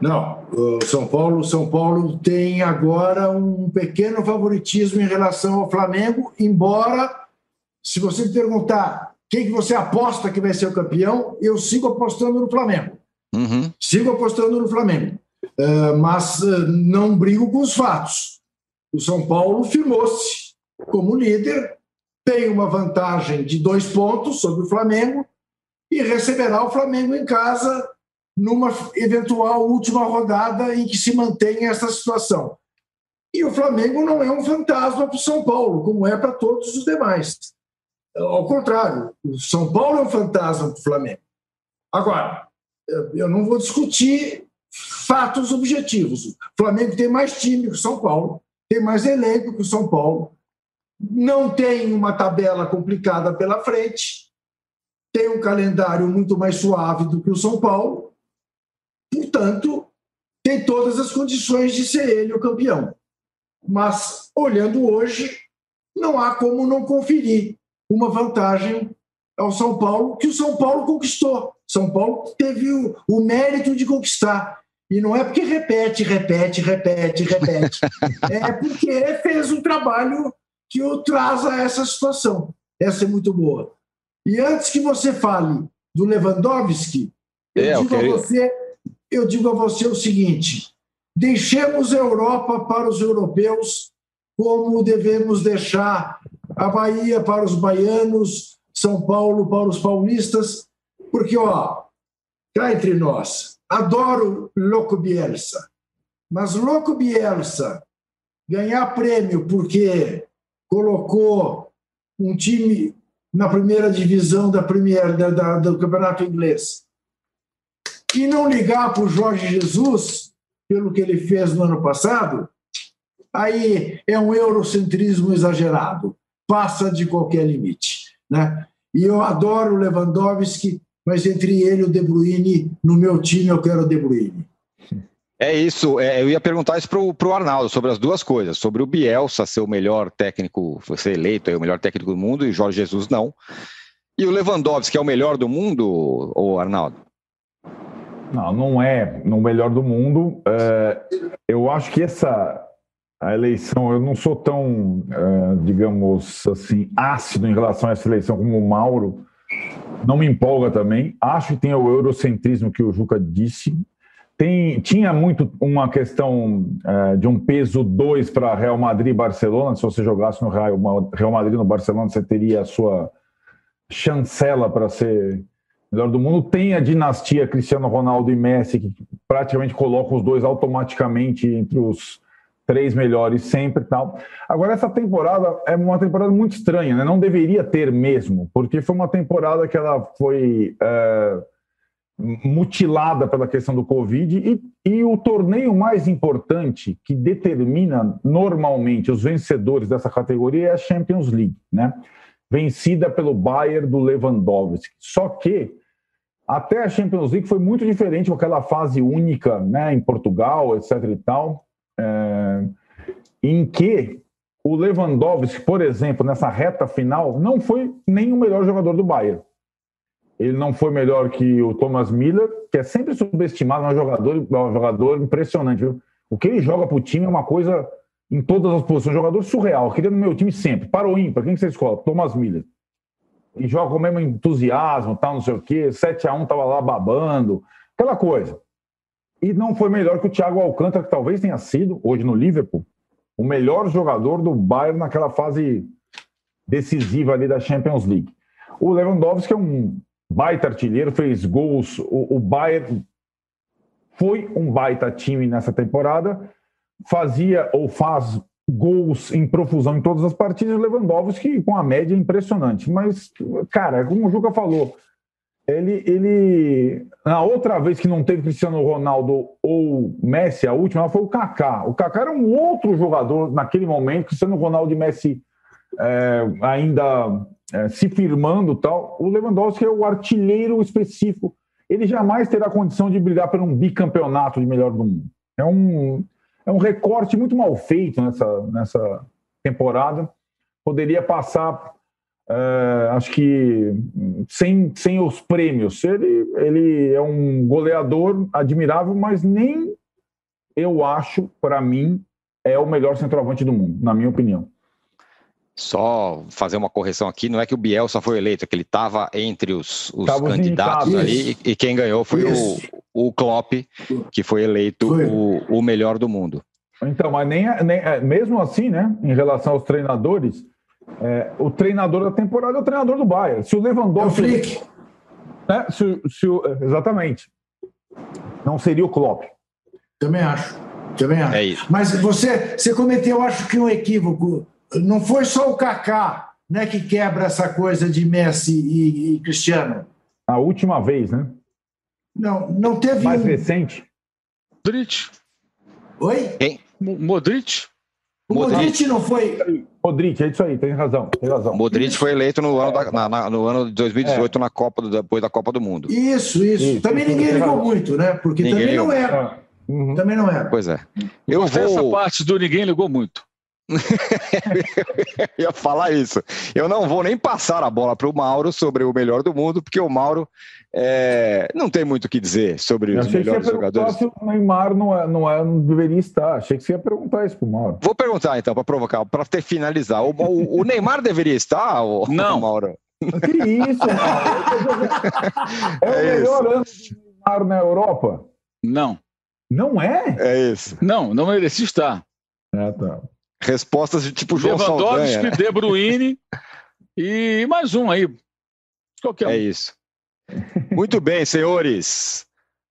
Não, o São Paulo, São Paulo tem agora um pequeno favoritismo em relação ao Flamengo, embora se você me perguntar quem que você aposta que vai ser o campeão, eu sigo apostando no Flamengo. Uhum. Sigo apostando no Flamengo. Uh, mas uh, não brigo com os fatos. O São Paulo firmou-se como líder, tem uma vantagem de dois pontos sobre o Flamengo e receberá o Flamengo em casa numa eventual última rodada em que se mantenha essa situação. E o Flamengo não é um fantasma para o São Paulo, como é para todos os demais. Ao contrário, o São Paulo é um fantasma para o Flamengo. Agora, eu não vou discutir fatos objetivos. O Flamengo tem mais time que o São Paulo, tem mais elenco que o São Paulo, não tem uma tabela complicada pela frente, tem um calendário muito mais suave do que o São Paulo, portanto, tem todas as condições de ser ele o campeão. Mas, olhando hoje, não há como não conferir uma vantagem ao São Paulo, que o São Paulo conquistou. São Paulo teve o, o mérito de conquistar. E não é porque repete, repete, repete, repete. é porque fez um trabalho que o traz a essa situação. Essa é muito boa. E antes que você fale do Lewandowski, eu, é, digo, a você, eu digo a você o seguinte: deixemos a Europa para os europeus, como devemos deixar a Bahia para os baianos, São Paulo para os paulistas, porque, ó, cá entre nós, adoro Loco Bielsa, mas Loco Bielsa ganhar prêmio porque colocou um time na primeira divisão da Premier da, da, do Campeonato Inglês e não ligar para o Jorge Jesus pelo que ele fez no ano passado, aí é um eurocentrismo exagerado, passa de qualquer limite, né? E eu adoro o Lewandowski, mas entre ele e o De Bruyne, no meu time eu quero o De Bruyne.
É isso, é, eu ia perguntar isso para o Arnaldo, sobre as duas coisas, sobre o Bielsa ser o melhor técnico, ser eleito, é o melhor técnico do mundo, e Jorge Jesus não. E o Lewandowski é o melhor do mundo, ou Arnaldo?
Não, não é no melhor do mundo. É, eu acho que essa a eleição, eu não sou tão, é, digamos assim, ácido em relação a essa eleição como o Mauro. Não me empolga também. Acho que tem o eurocentrismo que o Juca disse. Tem, tinha muito uma questão é, de um peso 2 para Real Madrid e Barcelona. Se você jogasse no Real, Real Madrid no Barcelona, você teria a sua chancela para ser melhor do mundo. Tem a dinastia Cristiano Ronaldo e Messi, que praticamente coloca os dois automaticamente entre os três melhores sempre tal. Agora, essa temporada é uma temporada muito estranha, né? Não deveria ter mesmo, porque foi uma temporada que ela foi. É mutilada pela questão do Covid e, e, o torneio mais importante que determina normalmente os vencedores dessa categoria é a Champions League, né? Vencida pelo Bayern do Lewandowski. Só que até a Champions League foi muito diferente com aquela fase única, né, em Portugal, etc. e tal, é, em que o Lewandowski, por exemplo, nessa reta final, não foi nem o melhor jogador do Bayern ele não foi melhor que o Thomas Miller, que é sempre subestimado, é um jogador, é um jogador impressionante. Viu? O que ele joga para o time é uma coisa em todas as posições. Um jogador surreal. Queria no meu time sempre. Para o ímpar, quem que você escolhe? Thomas Miller. E joga com o mesmo entusiasmo, tal, não sei o quê. 7x1 tava lá babando, aquela coisa. E não foi melhor que o Thiago Alcântara, que talvez tenha sido, hoje no Liverpool, o melhor jogador do Bayern naquela fase decisiva ali da Champions League. O Lewandowski é um baita artilheiro, fez gols. O, o Bayern foi um baita time nessa temporada, fazia ou faz gols em profusão em todas as partidas. Lewandowski com a média impressionante. Mas, cara, como o Juca falou, ele, ele na outra vez que não teve Cristiano Ronaldo ou Messi, a última foi o Kaká. O Kaká era um outro jogador naquele momento. Cristiano Ronaldo e Messi é, ainda é, se firmando tal, o Lewandowski é o artilheiro específico. Ele jamais terá condição de brigar por um bicampeonato de melhor do mundo. É um, é um recorte muito mal feito nessa, nessa temporada. Poderia passar, é, acho que, sem, sem os prêmios. Ele, ele é um goleador admirável, mas nem eu acho, para mim, é o melhor centroavante do mundo, na minha opinião.
Só fazer uma correção aqui, não é que o Biel só foi eleito, é que ele estava entre os, os candidatos ali e, e, quem ganhou foi o, o Klopp, que foi eleito foi. O, o melhor do mundo.
Então, mas nem, nem, é, mesmo assim, né, em relação aos treinadores, é, o treinador da temporada é o treinador do Bayern. Se o Lewandowski... É o Flick. Né, se, se exatamente. Não seria o Klopp.
Também acho. Também acho. É isso. Mas você, você cometeu, acho que um equívoco não foi só o Kaká né, que quebra essa coisa de Messi e, e Cristiano.
A última vez, né?
Não, não teve.
Mais
um...
recente?
Modric.
Oi?
Quem?
Modric?
O Modric não foi.
Modric, é isso aí, tem razão, tem razão.
Modric foi eleito no ano, da, na, na, no ano de 2018 é. na Copa do, depois da Copa do Mundo.
Isso, isso. isso também isso, ninguém ligou muito, né? Porque ninguém também ligou. não era. Uhum. Também não era.
Pois é.
Eu vou... Essa parte do ninguém ligou muito.
eu ia falar isso. Eu não vou nem passar a bola para o Mauro sobre o melhor do mundo, porque o Mauro é, não tem muito o que dizer sobre eu os melhores jogadores. Se
o Neymar não, é, não, é, não deveria estar. Achei que você ia perguntar isso para o Mauro.
Vou perguntar então, para provocar, para ter finalizar. O, o, o, Neymar deveria estar, o,
não.
O Mauro?
Que isso, Mauro? É, o é melhor ano do Neymar na Europa?
Não.
Não é?
É isso.
Não, não merecia estar.
É, tá.
Respostas de tipo João
Lewandowski, Saldanha, né? De Bruyne e mais um aí. Qualquer um.
É isso. Muito bem, senhores.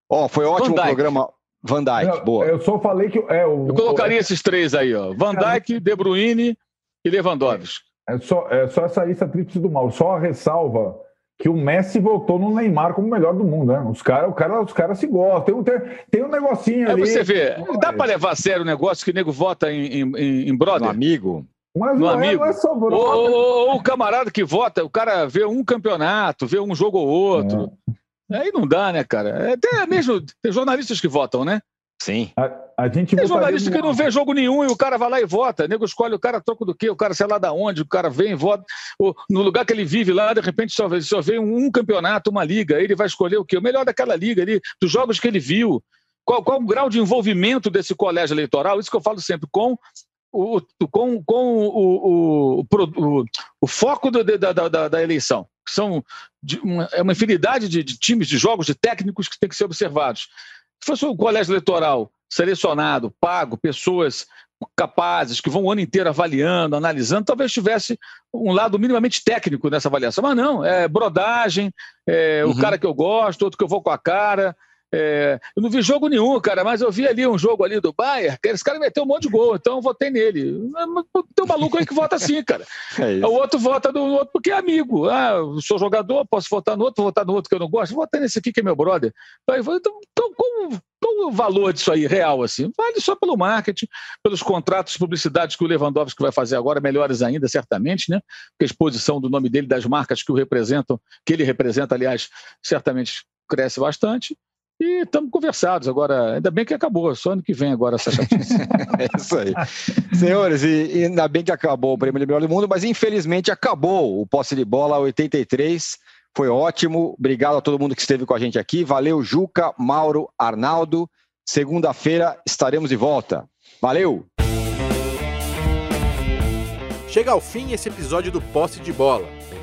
Ó, oh, foi ótimo o programa. Van Dijk, boa.
Eu só falei que. É, o,
eu colocaria o, esses três aí, ó. Van Dijk, De Bruyne e Lewandowski.
É só, é só essa lista tríplice do mal. Só a ressalva que o Messi voltou no Neymar como o melhor do mundo, né? Os caras cara, os cara se gostam. Tem um, tem um negocinho ali.
Aí você vê, dá para levar a sério o negócio que o nego vota em, em, em brother?
No amigo.
Mas no não, amigo. É, não é só brother.
Ou, ou, ou, o camarada que vota, o cara vê um campeonato, vê um jogo ou outro. É. Aí não dá, né, cara? É até mesmo tem jornalistas que votam, né?
Sim.
A, a gente
Tem jornalista que não vê jogo nenhum e o cara vai lá e vota. O nego escolhe o cara troco do quê? O cara sei lá da onde, o cara vem e vota. O, no lugar que ele vive lá, de repente só, só vê um, um, campeonato, uma liga. Aí ele vai escolher o quê? O melhor daquela liga ali, dos jogos que ele viu. Qual, qual o grau de envolvimento desse colégio eleitoral? Isso que eu falo sempre, com o, com, com o, o, o, o foco do, da, da, da, eleição. São de, uma, é uma infinidade de, de times, de jogos, de técnicos que tem que ser observados. Se fosse o colégio eleitoral selecionado, pago, pessoas capazes, que vão o ano inteiro avaliando, analisando, talvez tivesse um lado minimamente técnico nessa avaliação. Mas não, é brodagem, é uhum. o cara que eu gosto, outro que eu vou com a cara, é, eu não vi jogo nenhum, cara, mas eu vi ali um jogo ali do Bayern, que esse cara meteu um monte de gol, então eu votei nele. Tem um maluco aí que vota assim, cara. É o outro vota do outro porque é amigo. Ah, eu sou jogador, posso votar no outro, vou votar no outro que eu não gosto, votar nesse aqui que é meu brother. Então, então qual, qual o valor disso aí, real, assim? Vale só pelo marketing, pelos contratos de publicidade que o Lewandowski vai fazer agora, melhores ainda, certamente, né? Porque a exposição do nome dele, das marcas que o representam, que ele representa, aliás, certamente cresce bastante. E estamos conversados agora. Ainda bem que acabou, só ano que vem agora essa chatice.
é isso aí. Senhores, e, e, ainda bem que acabou o Prêmio Liberal do Mundo, mas infelizmente acabou o posse de bola 83. Foi ótimo. Obrigado a todo mundo que esteve com a gente aqui. Valeu, Juca, Mauro, Arnaldo. Segunda-feira estaremos de volta. Valeu!
Chega ao fim esse episódio do Posse de Bola.